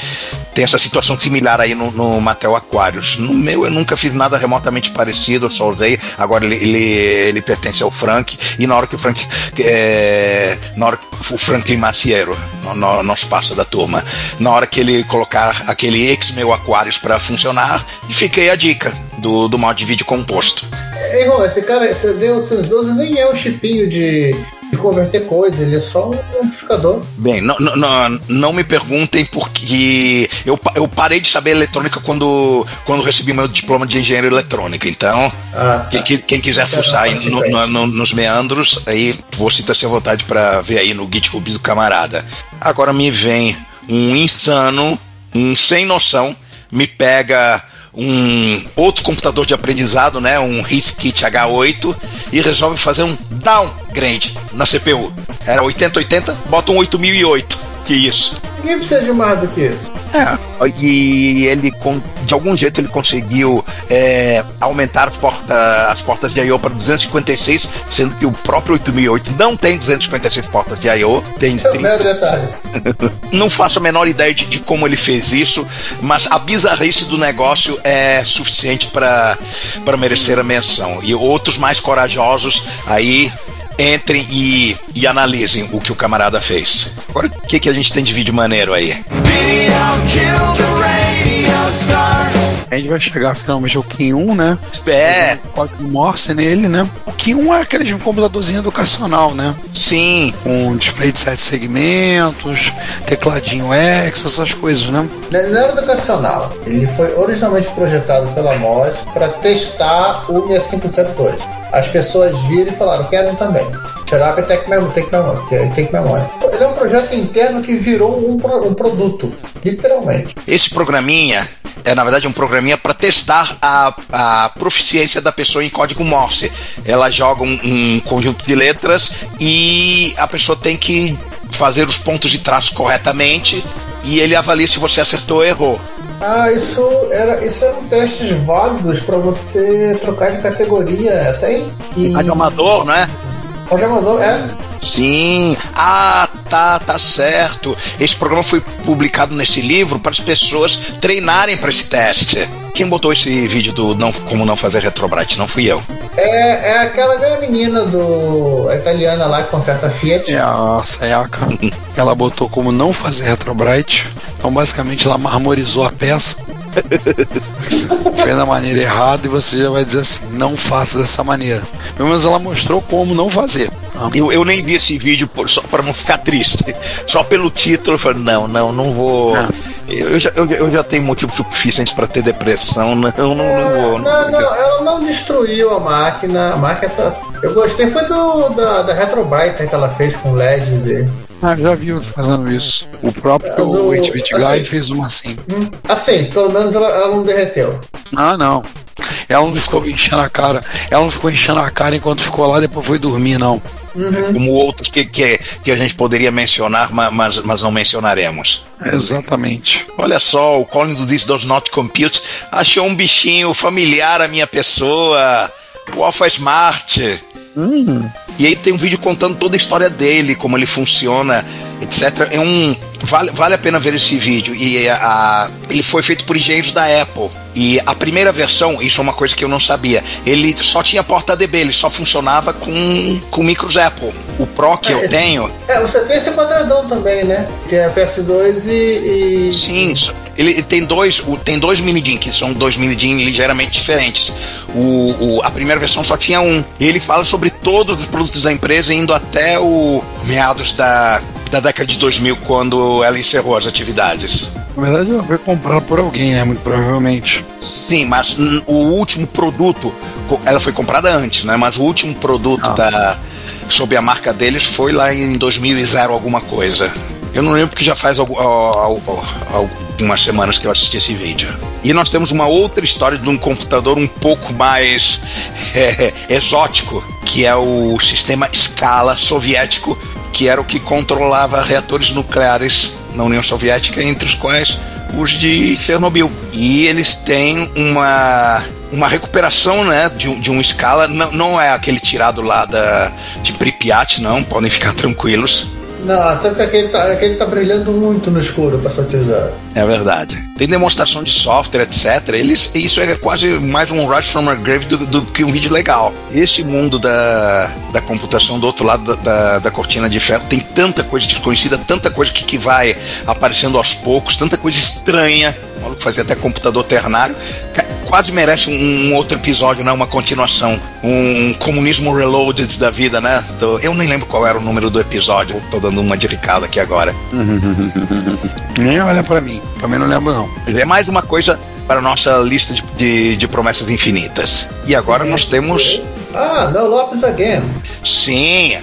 Speaker 3: Tem essa situação similar aí no, no Mattel Aquarius. No meu eu nunca fiz nada remotamente parecido, eu só usei. Agora ele, ele, ele pertence ao Frank. E na hora que o Frank. É, na hora que o Franklin Maciero, no, no, nosso parceiro da turma, na hora que ele colocar aquele X-Meu Aquarius para funcionar, aí a dica do, do modo de vídeo composto.
Speaker 2: Ei, Ron, esse cara, esse AD812 nem é um chipinho de, de converter coisa, ele é só um amplificador.
Speaker 3: Bem, não, não, não, me perguntem porque eu, eu parei de saber eletrônica quando, quando recebi meu diploma de engenheiro eletrônico. Então,
Speaker 2: Ah,
Speaker 3: quem, qui- quem quiser fuçar aí no- no- no- nos meandros, aí você está à vontade para ver aí no GitHub do camarada. Agora me vem um insano, um sem noção, me pega um outro computador de aprendizado, né, um RISC-Kit H8 e resolve fazer um downgrade na CPU. Era 8080, bota um 8008. Que isso?
Speaker 2: ninguém precisa de mais do que isso.
Speaker 3: É, e ele, de algum jeito, ele conseguiu é, aumentar as, porta, as portas de I.O. para 256, sendo que o próprio 8008 não tem 256 portas de I.O., tem
Speaker 2: Esse é o
Speaker 3: 30.
Speaker 2: mero detalhe.
Speaker 3: Não faço a menor ideia de, de como ele fez isso, mas a bizarrice do negócio é suficiente para para merecer a menção. E outros mais corajosos aí entrem e, e analisem o que o camarada fez. Agora, o que, que a gente tem de vídeo maneiro aí?
Speaker 4: A gente vai chegar finalmente ao Kim 1, né?
Speaker 3: É,
Speaker 4: Um código Morse nele, né? O Kim 1 é aquele de um computadorzinho educacional, né?
Speaker 3: sim,
Speaker 4: Com display de sete segmentos, tecladinho X, essas coisas, né?
Speaker 2: Não era educacional. Ele foi originalmente projetado pela MOS para testar o 6502. As pessoas viram e falaram, quero também. Shut up and take my, take my. Ele é um projeto interno que virou um, um produto, literalmente.
Speaker 3: esse programinha é na verdade um programinha para testar a, a proficiência da pessoa em código Morse. Ela joga um, um conjunto de letras e a pessoa tem que fazer os pontos de traço corretamente e ele avalia se você acertou ou errou.
Speaker 2: Ah, isso era, isso eram testes válidos para você trocar de categoria, tem? E...
Speaker 3: Rádio amador, né?
Speaker 2: Rádio amador, é.
Speaker 3: Sim. Ah, tá, tá certo. Esse programa foi publicado nesse livro para as pessoas treinarem para esse teste. Quem botou esse vídeo do não, Como Não Fazer Retrobrite? Não fui eu.
Speaker 2: É, é aquela velha menina do. a italiana lá que conserta Fiat.
Speaker 4: É a Sayaka. ela botou como não fazer Retrobrite. Então, basicamente, ela marmorizou a peça. Fez da maneira errada e você já vai dizer assim: não faça dessa maneira. Pelo menos ela mostrou como não fazer.
Speaker 3: Eu, eu nem vi esse vídeo por, só para não ficar triste. Só pelo título, eu falei: não, não, não vou.
Speaker 4: Não.
Speaker 3: Eu, já, eu, eu já tenho motivos suficientes para ter depressão. Não, não, não vou.
Speaker 2: Não, não, ela não destruiu a máquina. A máquina. Eu gostei foi do, da, da Retrobyte que ela fez com LEDs e.
Speaker 4: Ah, já vi outros fazendo isso. O próprio
Speaker 2: Mas o-
Speaker 4: 8-bit Guy
Speaker 2: assim-
Speaker 4: fez uma assim.
Speaker 2: Assim, pelo menos ela, ela não derreteu.
Speaker 4: Ah, não. Ela não ficou enchendo a cara. Ela não ficou enchendo a cara enquanto ficou lá, depois foi dormir, não.
Speaker 3: Como outros que, que, que a gente poderia mencionar, ma- mas, mas não mencionaremos.
Speaker 4: Exatamente.
Speaker 3: Olha só, o Colin do This Does Not Compute achou um bichinho familiar à minha pessoa. O Alpha Smart. E aí tem um vídeo contando toda a história dele, como ele funciona, etc. É um. Vale, vale a pena ver esse vídeo. E a, a- ele foi feito por engenheiros da Apple. E a primeira versão, isso é uma coisa que eu não sabia, ele só tinha porta DB, ele só funcionava com, com micros Apple. O Pro que
Speaker 2: É,
Speaker 3: eu
Speaker 2: esse-
Speaker 3: tenho,
Speaker 2: É, você tem esse quadradão também, né? Que é PS2 e. e...
Speaker 3: Sim, ele, tem dois, o- tem dois mini DIN, que são dois mini DIN ligeiramente diferentes. O, o- a primeira versão só tinha um. E ele fala sobre todos os produtos da empresa, indo até o meados da, da década de 2000, quando ela encerrou as atividades.
Speaker 4: Na verdade, ela foi comprada por alguém, né? Muito provavelmente.
Speaker 3: Sim, mas o último produto, ela foi comprada antes, né? Mas o último produto da sob a marca deles foi lá em 2000 e zero alguma coisa. Eu não lembro porque já faz algu- al- al- al- algumas semanas que eu assisti esse vídeo. E nós temos uma outra história de um computador um pouco mais é, exótico, que é o sistema Scala soviético, que era o que controlava reatores nucleares na União Soviética, entre os quais os de Chernobyl. E eles têm uma, uma recuperação né, de, um, de um escala, não, não é aquele tirado lá da, de Pripyat, não, podem ficar tranquilos.
Speaker 2: Não, tanto que aquele tá, aquele tá brilhando muito no escuro pra utilizado.
Speaker 3: É verdade. Tem demonstração de software, etc. Eles, isso é quase mais um Rush from a Grave do, do que um vídeo legal. Esse mundo da, da computação do outro lado da, da, da cortina de ferro tem tanta coisa desconhecida, tanta coisa que, que vai aparecendo aos poucos, tanta coisa estranha. O maluco fazia até computador ternário. Quase merece um, um outro episódio, né? Uma continuação. Um comunismo reloaded da vida, né? Do- eu nem lembro qual era o número do episódio. Tô dando uma de Ricardo aqui agora.
Speaker 4: Nem olha pra mim. Também não lembro, não.
Speaker 3: É mais uma coisa para a nossa lista de, de, de promessas infinitas. E agora nós temos,
Speaker 2: Ah, não, Lopes again.
Speaker 3: sim,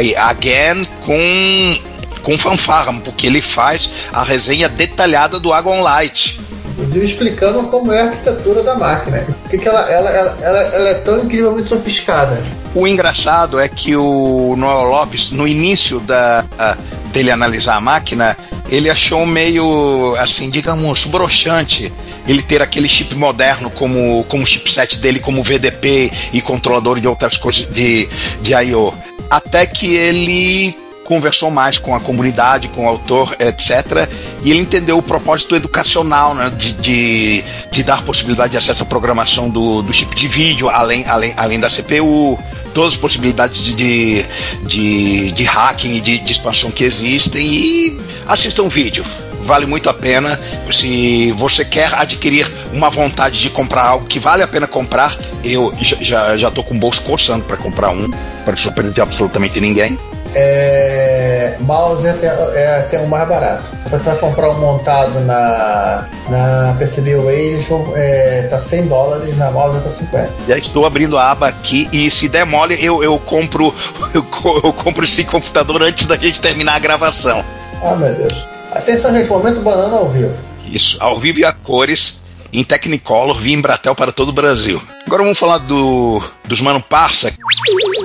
Speaker 3: e again com, com fanfarra, porque ele faz a resenha detalhada do Agon Light.
Speaker 2: Inclusive explicando como é a arquitetura da máquina. Por que, ela, ela, ela, ela, ela é tão incrivelmente sofisticada?
Speaker 3: O engraçado é que o Noel Lopes, no início da, a- dele analisar a máquina, ele achou meio, assim, digamos, broxante ele ter aquele chip moderno como, como chipset dele, como VDP e controlador de outras coisas de, de I.O. Até que ele conversou mais com a comunidade, com o autor, etc. E ele entendeu o propósito educacional, né, de, de, de dar possibilidade de acesso à programação do, do chip de vídeo, além, além, além da CPU, todas as possibilidades de, de, de, de hacking e de, de expansão que existem. E assista um vídeo. Vale muito a pena. Se você quer adquirir uma vontade de comprar algo que vale a pena comprar, eu já, já, já com o bolso coçando para comprar um, para surpreender absolutamente ninguém.
Speaker 2: É, mouse é, até- é até o mais barato. Você vai comprar um montado na, na PCBWay, eles vão, é, tá 100 dólares, na mouse tá 50.
Speaker 3: Já estou abrindo a aba aqui e se der mole, eu, eu compro eu, eu compro esse computador antes da gente terminar a gravação.
Speaker 2: Ah, meu Deus. Atenção, gente, momento banana ao vivo.
Speaker 3: Isso, ao vivo e a cores. em Technicolor via Embratel para todo o Brasil. Agora vamos falar do dos Mano Parça.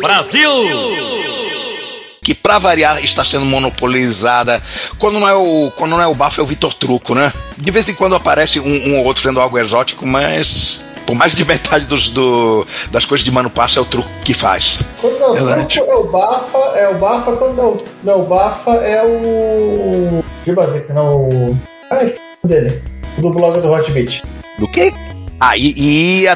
Speaker 3: Brasil! Que pra variar está sendo monopolizada. Quando não é o, quando não é o Bafo, é o Vitor Truco, né? De vez em quando aparece um, um ou outro fazendo algo exótico, mas por mais de metade dos, do, das coisas de Mano Parça é o truco que faz.
Speaker 2: Quando não é o truco, é o Bafa, é o Bafa, quando não, não é o Bafa, é o. Tipo assim, não o. Ai, que dele. O do blog do Hotbit.
Speaker 3: Do quê? Ah, e, e a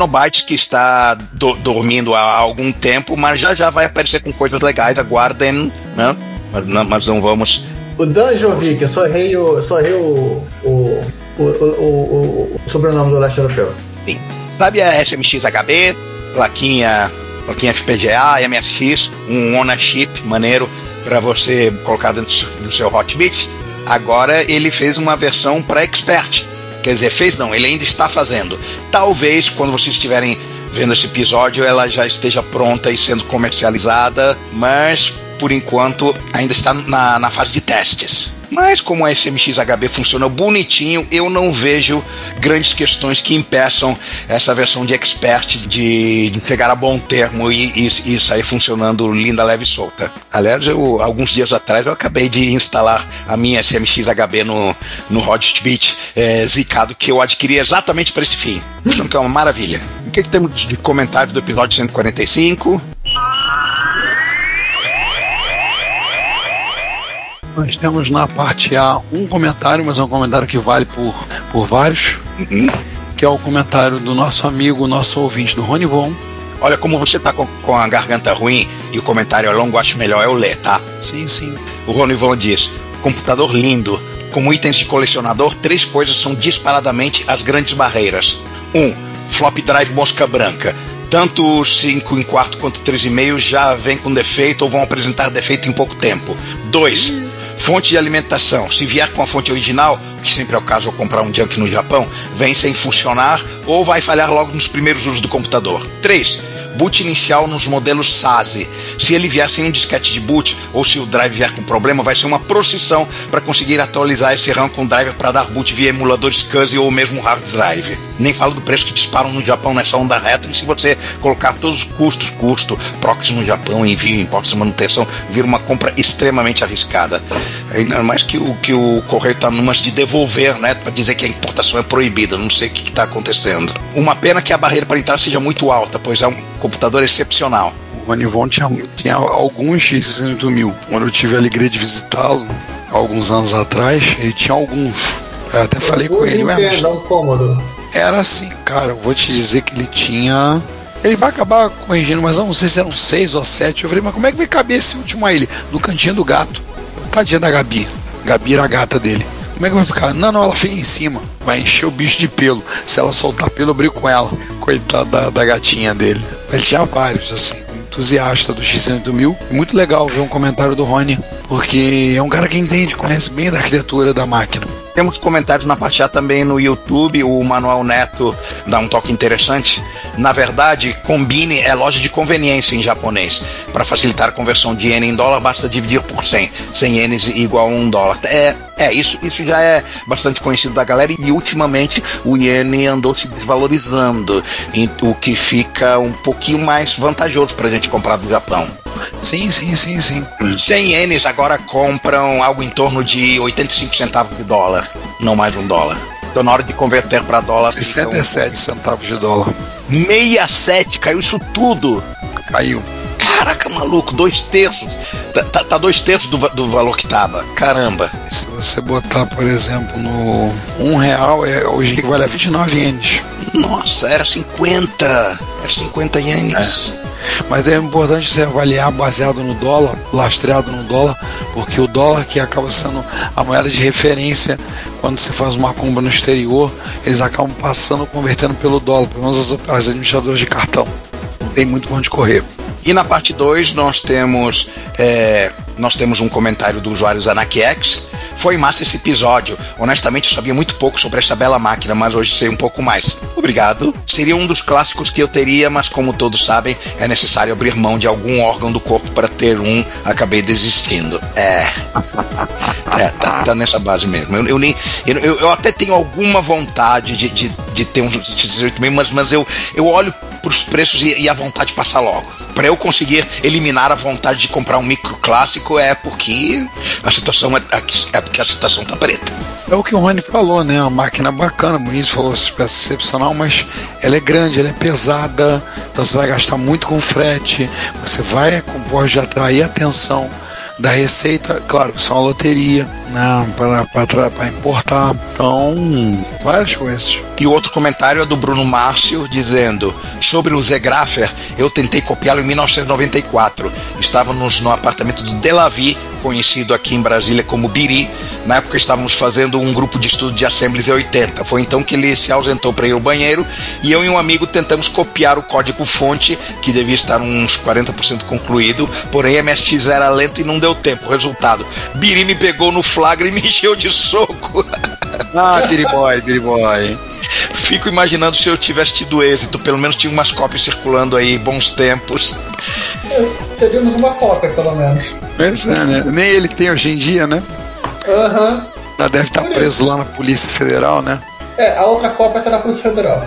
Speaker 3: Tecnobytes que está do, dormindo há algum tempo, mas já já vai aparecer com coisas legais, aguardem, né? Mas não, mas não vamos.
Speaker 2: O Danjovic, eu só errei o. Eu só errei o. o, o, o, sobrenome do leste europeu.
Speaker 3: Sim. Sabe a SMX-HB, plaquinha, plaquinha FPGA, MSX, um ownership maneiro para você colocar dentro do seu Hotbit? Agora ele fez uma versão para expert. Quer dizer, fez não, ele ainda está fazendo. Talvez quando vocês estiverem vendo esse episódio ela já esteja pronta e sendo comercializada, mas por enquanto ainda está na, na fase de testes. Mas como a SMX-HB funciona bonitinho, eu não vejo grandes questões que impeçam essa versão de expert de, chegar a bom termo e, e, e, sair funcionando linda, leve e solta. Aliás, eu, alguns dias atrás eu acabei de instalar a minha SMX-HB no, no Hotbit é, zicado que eu adquiri exatamente para esse fim. Achando que é uma maravilha. O que, que temos de comentário do episódio 145?
Speaker 4: Nós temos na parte A um comentário, mas é um comentário que vale por, por vários,
Speaker 3: Uhum.
Speaker 4: que é o comentário do nosso amigo, nosso ouvinte do Rony Von.
Speaker 3: Olha, como você tá com, com a garganta ruim e o comentário é longo, acho melhor eu ler, tá?
Speaker 4: Sim, sim.
Speaker 3: O Rony Von diz: computador lindo. Como itens de colecionador, três coisas são disparadamente as grandes barreiras. 1. Um, flop drive mosca branca. Tanto 5 em quarto quanto 3,5 já vem com defeito ou vão apresentar defeito em pouco tempo. 2. Fonte de alimentação. Se vier com a fonte original, que sempre é o caso ao comprar um junk no Japão, vem sem funcionar ou vai falhar logo nos primeiros usos do computador. 3. Boot inicial nos modelos SASE. Se ele vier sem um disquete de boot ou se o drive vier com problema, vai ser uma procissão para conseguir atualizar esse RAM com driver para dar boot via emulador SCSI ou mesmo hard drive. Nem falo do preço que disparam no Japão nessa onda retro e se você colocar todos os custos, custo, proxy no Japão, envio, impostos de manutenção, vira uma compra extremamente arriscada. Ainda mais que o, que o correio está numas de devolver, né, para dizer que a importação é proibida. Não sei o que está acontecendo. Uma pena que a barreira para entrar seja muito alta, pois é um computador excepcional.
Speaker 4: O Rony Von tinha, tinha alguns X68 mil. Quando eu tive a alegria de visitá-lo, alguns anos atrás, ele tinha alguns. Eu até falei com ele, mas
Speaker 2: um cômodo.
Speaker 4: era assim, cara, eu vou te dizer que ele tinha. Ele vai acabar corrigindo, mas eu não sei se eram seis ou sete. Eu falei, mas como é que vai caber esse último aí? Ele, no cantinho do gato. Tadinha da Gabi. Gabi era a gata dele. Como é que vai ficar? Não, não, ela fica em cima. Vai encher o bicho de pelo. Se ela soltar pelo, eu brigo com ela. Coitada da, da gatinha dele. Ele tinha vários, assim. Entusiasta do X108000. Muito legal ver um comentário do Rony. Porque é um cara que entende, conhece bem da arquitetura da máquina.
Speaker 3: Temos comentários na parte também no YouTube. O Manuel Neto dá um toque interessante. Na verdade, combine é loja de conveniência em japonês. Para facilitar a conversão de yen em dólar, basta dividir por 100. 100 ienes igual a 1 dólar. É, é isso, isso já é bastante conhecido da galera e ultimamente o iene andou se desvalorizando, o que fica um pouquinho mais vantajoso para a gente comprar do Japão.
Speaker 4: Sim, sim, sim, sim.
Speaker 3: 100 ienes agora compram algo em torno de 85 centavos de dólar, não mais um dólar. Então na hora de converter para dólar. fica um-
Speaker 4: 67 centavos de dólar.
Speaker 3: 67, caiu isso tudo.
Speaker 4: Caiu.
Speaker 3: Caraca, maluco, dois terços. Tá, tá- tá dois terços do, do valor que tava. Caramba.
Speaker 4: Se você botar, por exemplo, no um real, é, hoje equivale a 29 ienes.
Speaker 3: Nossa, era 50. Era 50 ienes.
Speaker 4: Mas é importante você avaliar baseado no dólar, lastreado no dólar, porque o dólar que acaba sendo a moeda de referência quando você faz uma compra no exterior, eles acabam passando, convertendo pelo dólar, pelo menos as, as administradoras de cartão. Não tem muito onde correr.
Speaker 3: E na parte 2 nós temos é, nós temos um comentário do usuário ZanakiX Foi massa esse episódio. Honestamente, eu sabia muito pouco sobre essa bela máquina, mas hoje sei um pouco mais. Obrigado. Seria um dos clássicos que eu teria, mas como todos sabem, é necessário abrir mão de algum órgão do corpo para ter um. Acabei desistindo. É. É, tá, tá nessa base mesmo. Eu, eu nem, eu, eu, até tenho alguma vontade de, de, de ter um 18 mas, mas eu, eu olho pros preços e, e a vontade passa logo. Para eu conseguir eliminar a vontade de comprar um micro clássico é porque a situação é, é porque a situação tá preta.
Speaker 4: É o que o Rony falou, né? Uma máquina bacana, bonito, falou excepcional, mas ela é grande, ela é pesada, então você vai gastar muito com frete, você vai com pode atrair atenção da receita, claro, isso é uma loteria, né, para importar. Então, várias coisas.
Speaker 3: E o outro comentário é do Bruno Márcio dizendo: sobre o Zegraffer, eu tentei copiá-lo em 1994. Estávamos no apartamento do Delavi, conhecido aqui em Brasília como Biri. Na época estávamos fazendo um grupo de estudo de Assemblies em 80. Foi então que ele se ausentou para ir ao banheiro e eu e um amigo tentamos copiar o código fonte, que devia estar uns 40% concluído, porém MSX era lento e não deu tempo. Resultado: Biri me pegou no flagra e me encheu de soco.
Speaker 4: Ah, Biri Boy, Biri Boy.
Speaker 3: Fico imaginando se eu tivesse tido êxito, pelo menos tinha umas cópias circulando aí, bons tempos.
Speaker 2: Teríamos uma cópia, pelo menos.
Speaker 4: Pois é, né? Nem ele tem hoje em dia, né?
Speaker 2: Aham. Uhum.
Speaker 4: Já deve estar preso lá na Polícia Federal, né?
Speaker 2: É, a outra cópia tá na Polícia Federal.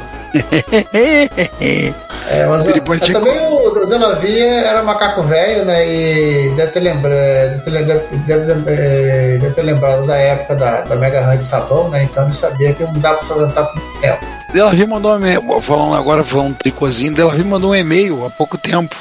Speaker 2: É, mas eu, eu também o Delavia era macaco velho, né? E deve ter, lembra, deve, deve, deve, é, deve, ter lembrado da época da, da Mega Hunt Sabão, né? Então ele sabia que não dá pra se apresentar por tempo.
Speaker 4: Delavia mandou um e-mail, falando agora, falando um tricôzinho, Delavia mandou um e-mail há pouco tempo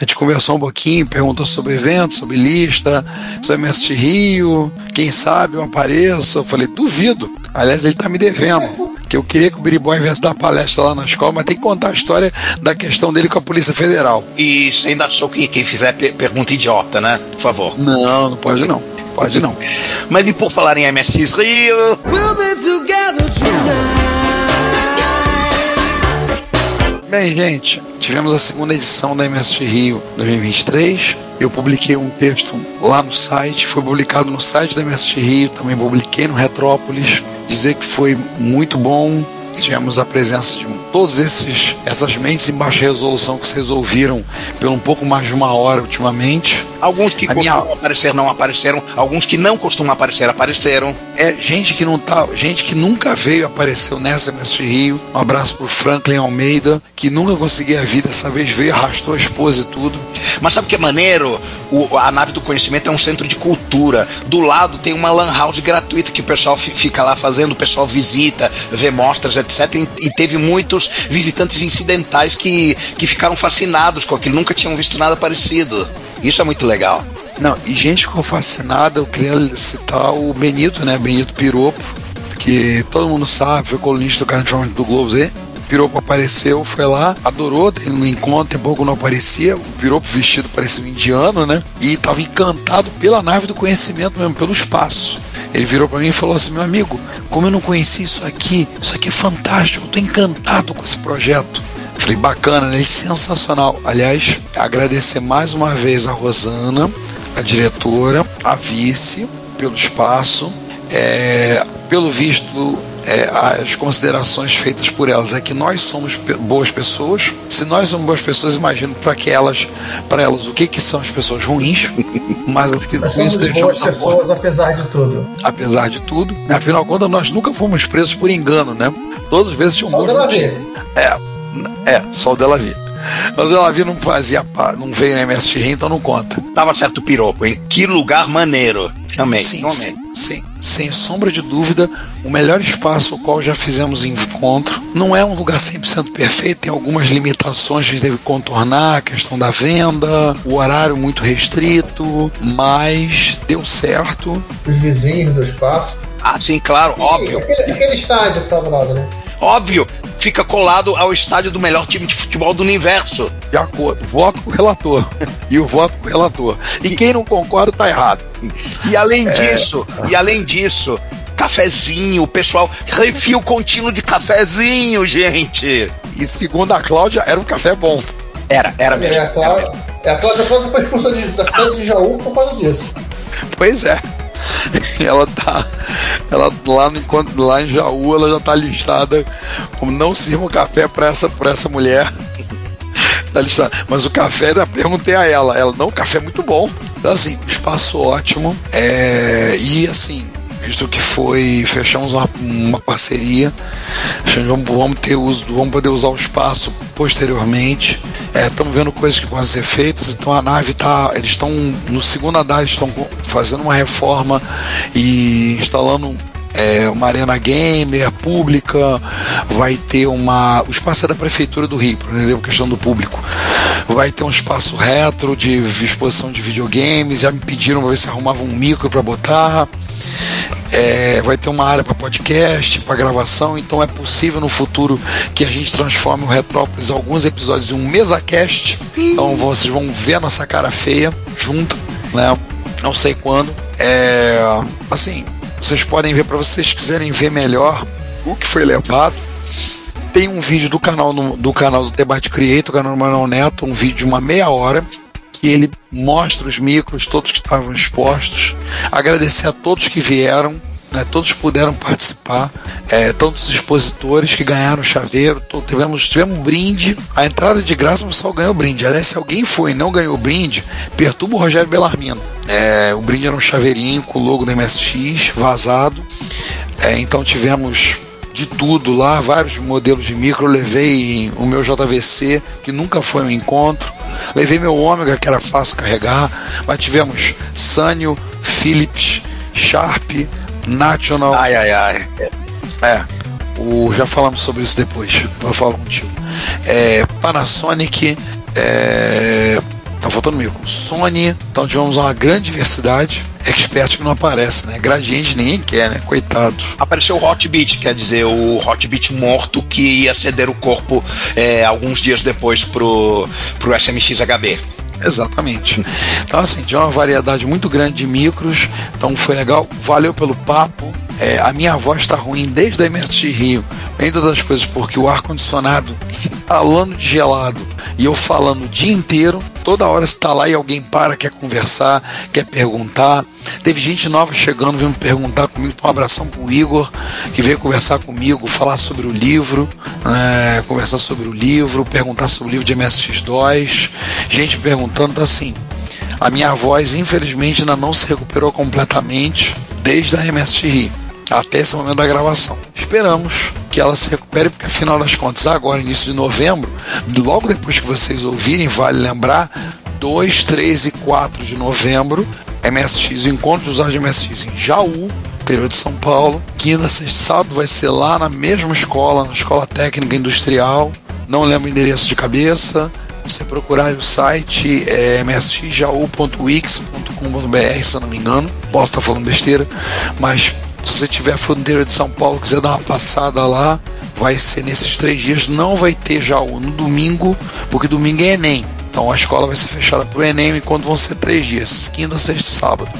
Speaker 4: a gente conversou um pouquinho, perguntou sobre eventos, sobre lista, sobre MST Rio, quem sabe eu apareço. Eu falei, duvido. Aliás, ele tá me devendo. Que eu queria que o Biriboy viesse dar palestra lá na escola, mas tem que contar a história da questão dele com a Polícia Federal.
Speaker 3: E ainda achou que quem fizer pergunta idiota, né? Por favor.
Speaker 4: Não, não pode não. Pode não.
Speaker 3: Mas e por falar em MSX Rio. We'll be together tonight.
Speaker 4: Bem, gente, tivemos a segunda edição da MST Rio 2023. Eu publiquei um texto lá no site, foi publicado no site da MST Rio, também publiquei no Retrópolis. Dizer que foi muito bom, tivemos a presença de todos esses essas mentes em baixa resolução que vocês ouviram por um pouco mais de uma hora ultimamente.
Speaker 3: Alguns que a costumam minha... aparecer não apareceram, alguns que não costumam aparecer apareceram.
Speaker 4: É gente que não tá, gente que nunca veio apareceu nessa Mestre Rio. Um abraço pro Franklin Almeida, que nunca conseguia a vida, dessa vez veio, arrastou a esposa e tudo.
Speaker 3: Mas sabe o que é maneiro? O, a nave do conhecimento é um centro de cultura. Do lado tem uma lan house gratuita que o pessoal fica lá fazendo, o pessoal visita, vê mostras, etc. E, teve muitos visitantes incidentais que, que ficaram fascinados com aquilo, nunca tinham visto nada parecido. Isso é muito legal.
Speaker 4: Não, e gente ficou fascinada, eu queria citar o Benito, né? Benito Piropo, que todo mundo sabe, foi colunista do Carnaval do Globo Z. Piropo apareceu, foi lá, adorou, um encontro, tem pouco não aparecia. O Piropo vestido parecia um indiano, né? E estava encantado pela nave do conhecimento mesmo, pelo espaço. Ele virou para mim e falou assim: meu amigo, como eu não conheci isso aqui, isso aqui é fantástico, eu tô encantado com esse projeto. Falei, bacana, né? Sensacional. Aliás, agradecer mais uma vez a Rosana, a diretora, a vice, pelo espaço. É, pelo visto, é, as considerações feitas por elas é que nós somos pe boas pessoas. Se nós somos boas pessoas, imagino para que elas, para elas, o que que são as pessoas ruins. Mas
Speaker 2: acho que nós somos boas pessoas, apesar de tudo.
Speaker 4: Apesar de tudo. Afinal de contas, nós nunca fomos presos por engano, né? Todas as vezes tinha um bom É, é, só o Delavi. Mas o Delavi não fazia, não veio na MST então não conta.
Speaker 3: Tava certo piropo, em que lugar maneiro. Também,
Speaker 4: sim, sim, sim, sem sombra de dúvida, o melhor espaço ao qual já fizemos encontro. Não é um lugar 100% perfeito, tem algumas limitações que a gente deve contornar, a questão da venda, o horário muito restrito, mas deu certo.
Speaker 2: Os vizinhos do espaço.
Speaker 3: Ah, sim, claro, e óbvio.
Speaker 2: Aquele, aquele estádio que tava lá, né?
Speaker 3: Óbvio, fica colado ao estádio do melhor time de futebol do universo.
Speaker 4: De acordo, voto com o relator. e o voto com o relator. E quem não concorda tá errado.
Speaker 3: E além é... disso, e além disso, cafezinho, o pessoal, refil contínuo de cafezinho, gente.
Speaker 4: E segundo a Cláudia, era um café bom.
Speaker 3: Era, era mesmo. É,
Speaker 2: a Cláudia, a Cláudia foi expulsa de, da cidade de Jaú por causa disso.
Speaker 4: Pois é. ela tá. Ela lá, no, lá em Jaú, ela já tá listada como não sirva café para essa, pra essa mulher. tá listada. Mas o café, eu perguntei a ela. Ela, não, o café é muito bom. Então, assim, espaço ótimo. É, e assim, visto que foi fechamos uma, uma parceria vamos, vamos ter uso vamos poder usar o espaço posteriormente estamos é, vendo coisas que podem ser feitas então a nave tá eles estão no segundo andar estão fazendo uma reforma e instalando é, uma arena gamer pública, vai ter uma. O espaço é da Prefeitura do Rio, entendeu? Questão do público. Vai ter um espaço retro de exposição de videogames. Já me pediram para ver se arrumava um micro para botar. É, vai ter uma área para podcast, para gravação, então é possível no futuro que a gente transforme o Retrópolis alguns episódios em um mesa-cast. Então vocês vão ver a nossa cara feia junto, né? Não sei quando. É, assim, vocês podem ver para vocês quiserem ver melhor o que foi levado. Tem um vídeo do canal do canal do Debate Creator, o canal do Manuel Neto, um vídeo de uma meia hora que ele mostra os micros, todos que estavam expostos. Agradecer a todos que vieram, né, todos puderam participar, é, tantos expositores que ganharam chaveiro, tivemos, tivemos um brinde, a entrada de graça o pessoal ganhou brinde. Aliás, se alguém foi e não ganhou brinde, perturba o Rogério Belarmino. É, o brinde era um chaveirinho com o logo da MSX, vazado. É, então tivemos de tudo lá, vários modelos de micro. Eu levei o meu JVC, que nunca foi um encontro. Levei meu ômega, que era fácil carregar. Mas tivemos Sanyo, Philips, Sharp, National.
Speaker 3: Ai, ai, ai.
Speaker 4: É. O, já falamos sobre isso depois. Eu falo contigo. É, Panasonic. É, tá faltando meio. Sony. Então tivemos uma grande diversidade. Expert que não aparece, né? Gradiente ninguém quer, né? Coitado.
Speaker 3: Apareceu o Hotbit, quer dizer, o Hotbit morto que ia ceder o corpo é, alguns dias depois pro, pro SMX HB.
Speaker 4: Exatamente. Então, assim, tinha uma variedade muito grande de micros, então foi legal. Valeu pelo papo. É, a minha voz está ruim desde a MSX Rio, entre outras coisas, porque o ar-condicionado alando de gelado e eu falando o dia inteiro, toda hora está lá e alguém para, quer conversar, quer perguntar. Teve gente nova chegando, veio me perguntar comigo. Então, um abração pro Igor, que veio conversar comigo, falar sobre o livro, né, conversar sobre o livro, perguntar sobre o livro de MSX2. Gente perguntando, tá assim. A minha voz, infelizmente, ainda não se recuperou completamente desde a MSX até esse momento da gravação. Esperamos que ela se recupere, porque afinal das contas, agora, início de novembro, logo depois que vocês ouvirem, vale lembrar, 2, 3 e 4 de novembro, MSX, encontro dos usuários de MSX em Jaú, interior de São Paulo. Quinta, sexta sábado vai ser lá na mesma escola, na Escola Técnica Industrial. Não lembro o endereço de cabeça. Você procurar o site é msxjaú.wix.com.br, se eu não me engano. Posso estar falando besteira, mas se você tiver no interior de São Paulo, quiser dar uma passada lá, vai ser nesses três dias. Não vai ter o no domingo, porque domingo é Enem. Então a escola vai ser fechada para o Enem enquanto vão ser três dias, quinta, sexta e sábado.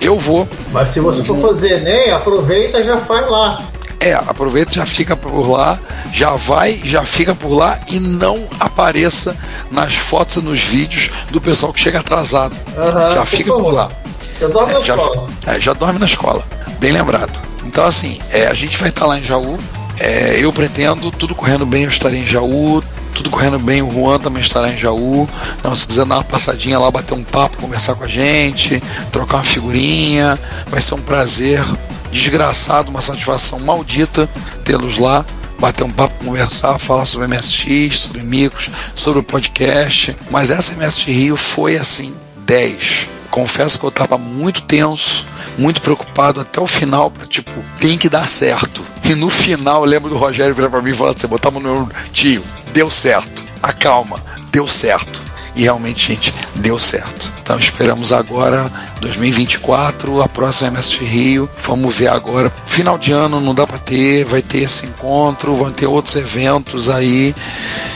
Speaker 4: Eu vou.
Speaker 2: Mas se você for fazer Enem, aproveita e já faz lá.
Speaker 4: É, aproveita, já fica por lá, já vai, já fica por lá e não apareça nas fotos e nos vídeos do pessoal que chega atrasado.
Speaker 2: Uhum,
Speaker 4: já fica por lá.
Speaker 2: Já dorme é, na já, escola.
Speaker 4: É, já dorme na escola. Bem lembrado. Então, assim, é, a gente vai estar lá em Jaú. É, eu pretendo, tudo correndo bem, eu estarei em Jaú. Tudo correndo bem, o Juan também estará em Jaú. Então, se quiser dar uma passadinha lá, bater um papo, conversar com a gente, trocar uma figurinha, vai ser um prazer desgraçado, uma satisfação maldita tê-los lá bater um papo, conversar, falar sobre MSX, sobre micros, sobre o podcast. Mas essa MSX Rio foi assim, 10. Confesso que eu estava muito tenso, muito preocupado até o final, tipo, tem que dar certo. E no final, eu lembro do Rogério virar para mim e falar assim: botava no meu tio, deu certo, acalma, deu certo. E realmente, gente, deu certo. Então esperamos agora 2024, a próxima MST Rio. Vamos ver agora. Final de ano não dá para ter, vai ter esse encontro, vão ter outros eventos aí.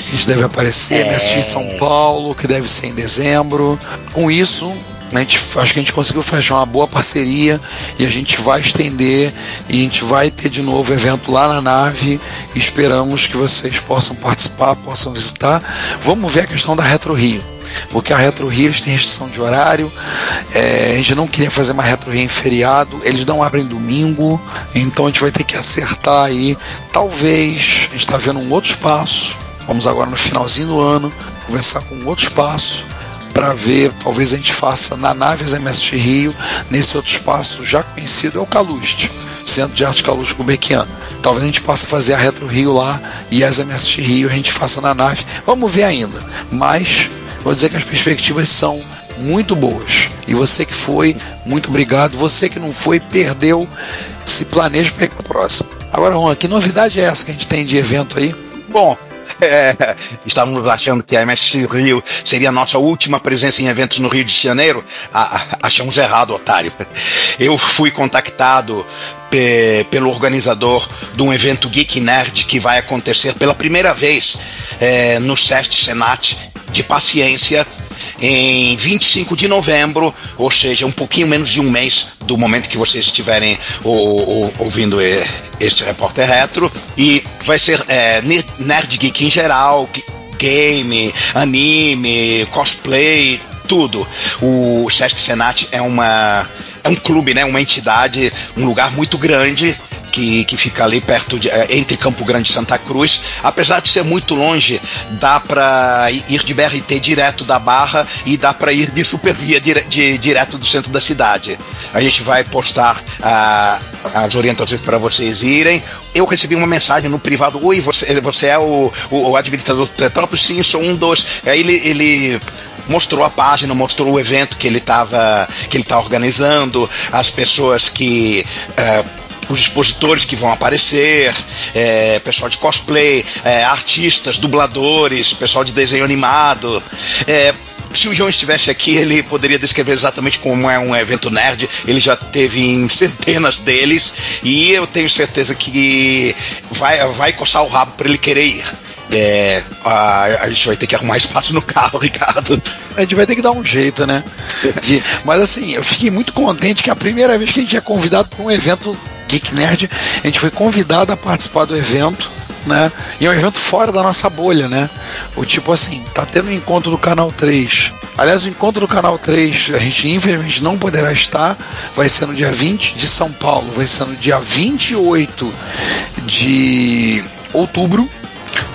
Speaker 4: A gente deve aparecer, é. MST São Paulo, que deve ser em dezembro. Com isso, a gente, acho que a gente conseguiu fechar uma boa parceria e a gente vai estender e a gente vai ter de novo evento lá na nave. esperamos que vocês possam participar, possam visitar. Vamos ver a questão da Retro Rio. porque a Retro Rio eles têm restrição de horário, é, a gente não queria fazer uma Retro Rio em feriado, eles não abrem domingo, então a gente vai ter que acertar aí. Talvez a gente está vendo um outro espaço, vamos agora no finalzinho do ano, conversar com um outro espaço para ver, talvez a gente faça na Naves MST Rio, nesse outro espaço já conhecido, é o Caluste, Centro de Arte Caluste Gulbenkian. Talvez a gente possa fazer a Retro Rio lá e as MST Rio a gente faça na nave. Vamos ver ainda. Mas vou dizer que as perspectivas são muito boas. E você que foi, muito obrigado. Você que não foi, perdeu. Se planeja para a próxima. Agora, Juan, que novidade é essa que a gente tem de evento aí?
Speaker 3: Bom, estávamos achando que a MSC Rio seria a nossa última presença em eventos no Rio de Janeiro. Ah, achamos errado, otário. Eu fui contactado pe pelo organizador de um evento Geek Nerd que vai acontecer pela primeira vez é, no SEST Senat de Paciência em 25 de novembro, ou seja, um pouquinho menos de um mês do momento que vocês estiverem ou, ouvindo este repórter retro. E vai ser é, Nerd Geek em geral, game, anime, cosplay, tudo. O Sesc Senat é uma é um clube, né? Uma entidade, um lugar muito grande que, que fica ali perto de, entre Campo Grande e Santa Cruz. Apesar de ser muito longe, dá para ir de BRT direto da Barra e dá para ir de Supervia dire, de, direto do centro da cidade. A gente vai postar ah, as orientações para vocês irem. Eu recebi uma mensagem no privado: Oi, você, você é o, o, o administrador do Tetrópolis? Sim, sou um dos. Aí ele, ele mostrou a página, mostrou o evento que ele estava que ele tá organizando, as pessoas que uh, os expositores que vão aparecer, é, pessoal de cosplay, é, artistas, dubladores, pessoal de desenho animado. É, se o João estivesse aqui, ele poderia descrever exatamente como é um evento nerd. Ele já teve em centenas deles e eu tenho certeza que vai, vai coçar o rabo para ele querer ir. É, a, a, gente vai ter que arrumar espaço no carro, Ricardo.
Speaker 4: A gente vai ter que dar um jeito, né? De, mas assim, eu fiquei muito contente que a primeira vez que a gente é convidado para um evento Geek Nerd, a gente foi convidado a participar do evento. Né? E é um evento fora da nossa bolha, né? O tipo assim, tá tendo um encontro do canal 3. Aliás, o encontro do canal 3, a gente infelizmente não poderá estar, vai ser no dia 20 de São Paulo, vai ser no dia 28 de outubro,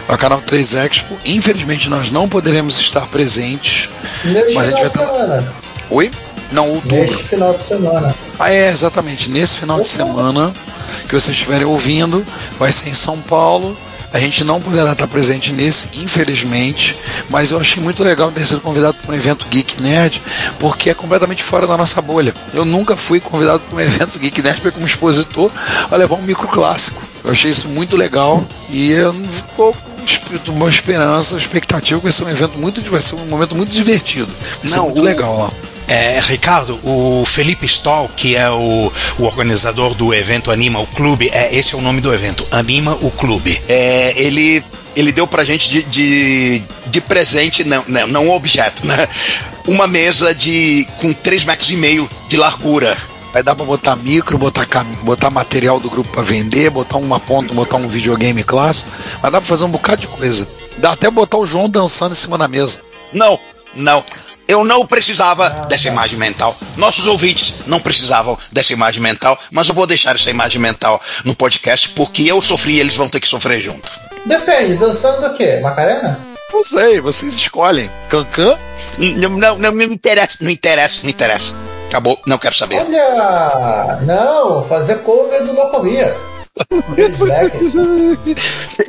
Speaker 4: a Canal 3 Expo. Infelizmente nós não poderemos estar presentes.
Speaker 2: Nesse mas a gente vai estar. Semana.
Speaker 4: Oi? Não, outubro.
Speaker 2: Neste final de semana.
Speaker 4: Ah, é, exatamente. Nesse final de semana que vocês estiverem ouvindo, vai ser em São Paulo. A gente não poderá estar presente nesse, infelizmente, mas eu achei muito legal ter sido convidado para um evento Geek Nerd, porque é completamente fora da nossa bolha. Eu nunca fui convidado para um evento Geek Nerd como expositor a levar um micro clássico. Eu achei isso muito legal e eu ficou uma esperança, expectativa que vai ser um evento muito, vai ser um momento muito divertido. Vai ser muito o, legal lá.
Speaker 3: É, Ricardo, o Felipe Stoll, que é o, o, organizador do evento Anima o Clube, é, esse é o nome do evento, Anima o Clube. É, ele, ele deu pra gente de, de, de presente, não, não, não objeto, né? Uma mesa de com 3 metros e meio de largura.
Speaker 4: Vai dar pra botar micro, botar, botar material do grupo pra vender, botar uma ponta, botar um videogame clássico. Mas dá pra fazer um bocado de coisa. Dá até botar o João dançando em cima da mesa.
Speaker 3: Não, não. Eu não precisava dessa imagem mental. Nossos ouvintes não precisavam dessa imagem mental, mas eu vou deixar essa imagem mental no podcast porque eu sofri e eles vão ter que sofrer junto.
Speaker 2: Depende, dançando do quê? Macarena?
Speaker 4: Não sei, vocês escolhem. Cancan?
Speaker 3: Não, não, não me interessa, não interessa, não interessa. Acabou, não quero saber.
Speaker 2: Olha, não, fazer cover do Locomia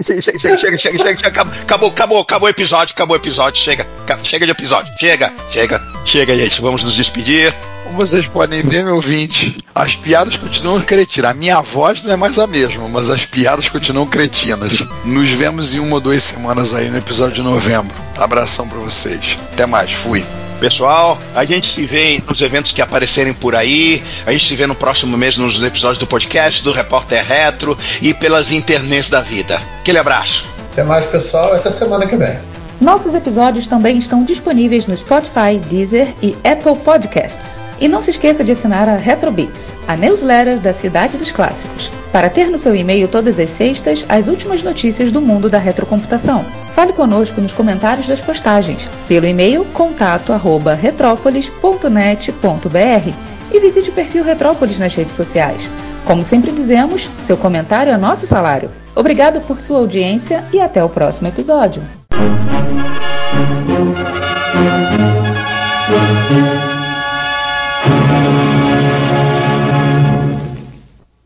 Speaker 3: chega, chega, chega, chega, chega, acabou, acabou, acabou o episódio, acabou o episódio, chega, chega de episódio, chega, chega, chega, gente, vamos nos despedir.
Speaker 4: Como vocês podem ver, meu ouvinte, as piadas continuam cretinas. A minha voz não é mais a mesma, mas as piadas continuam cretinas. Nos vemos em uma ou duas semanas aí no episódio de novembro. Abração para vocês. Até mais, fui.
Speaker 3: Pessoal, a gente se vê nos eventos que aparecerem por aí. A gente se vê no próximo mês nos episódios do podcast, do Repórter Retro e pelas internets da vida. Aquele abraço.
Speaker 2: Até mais, pessoal. Até semana que vem.
Speaker 8: Nossos episódios também estão disponíveis no Spotify, Deezer e Apple Podcasts. E não se esqueça de assinar a Retrobits, a newsletter da Cidade dos Clássicos, para ter no seu e-mail todas as sextas as últimas notícias do mundo da retrocomputação. Fale conosco nos comentários das postagens, pelo e-mail contato@retrópolis.net.br e visite o perfil Retrópolis nas redes sociais. Como sempre dizemos, seu comentário é nosso salário. Obrigado por sua audiência e até o próximo episódio.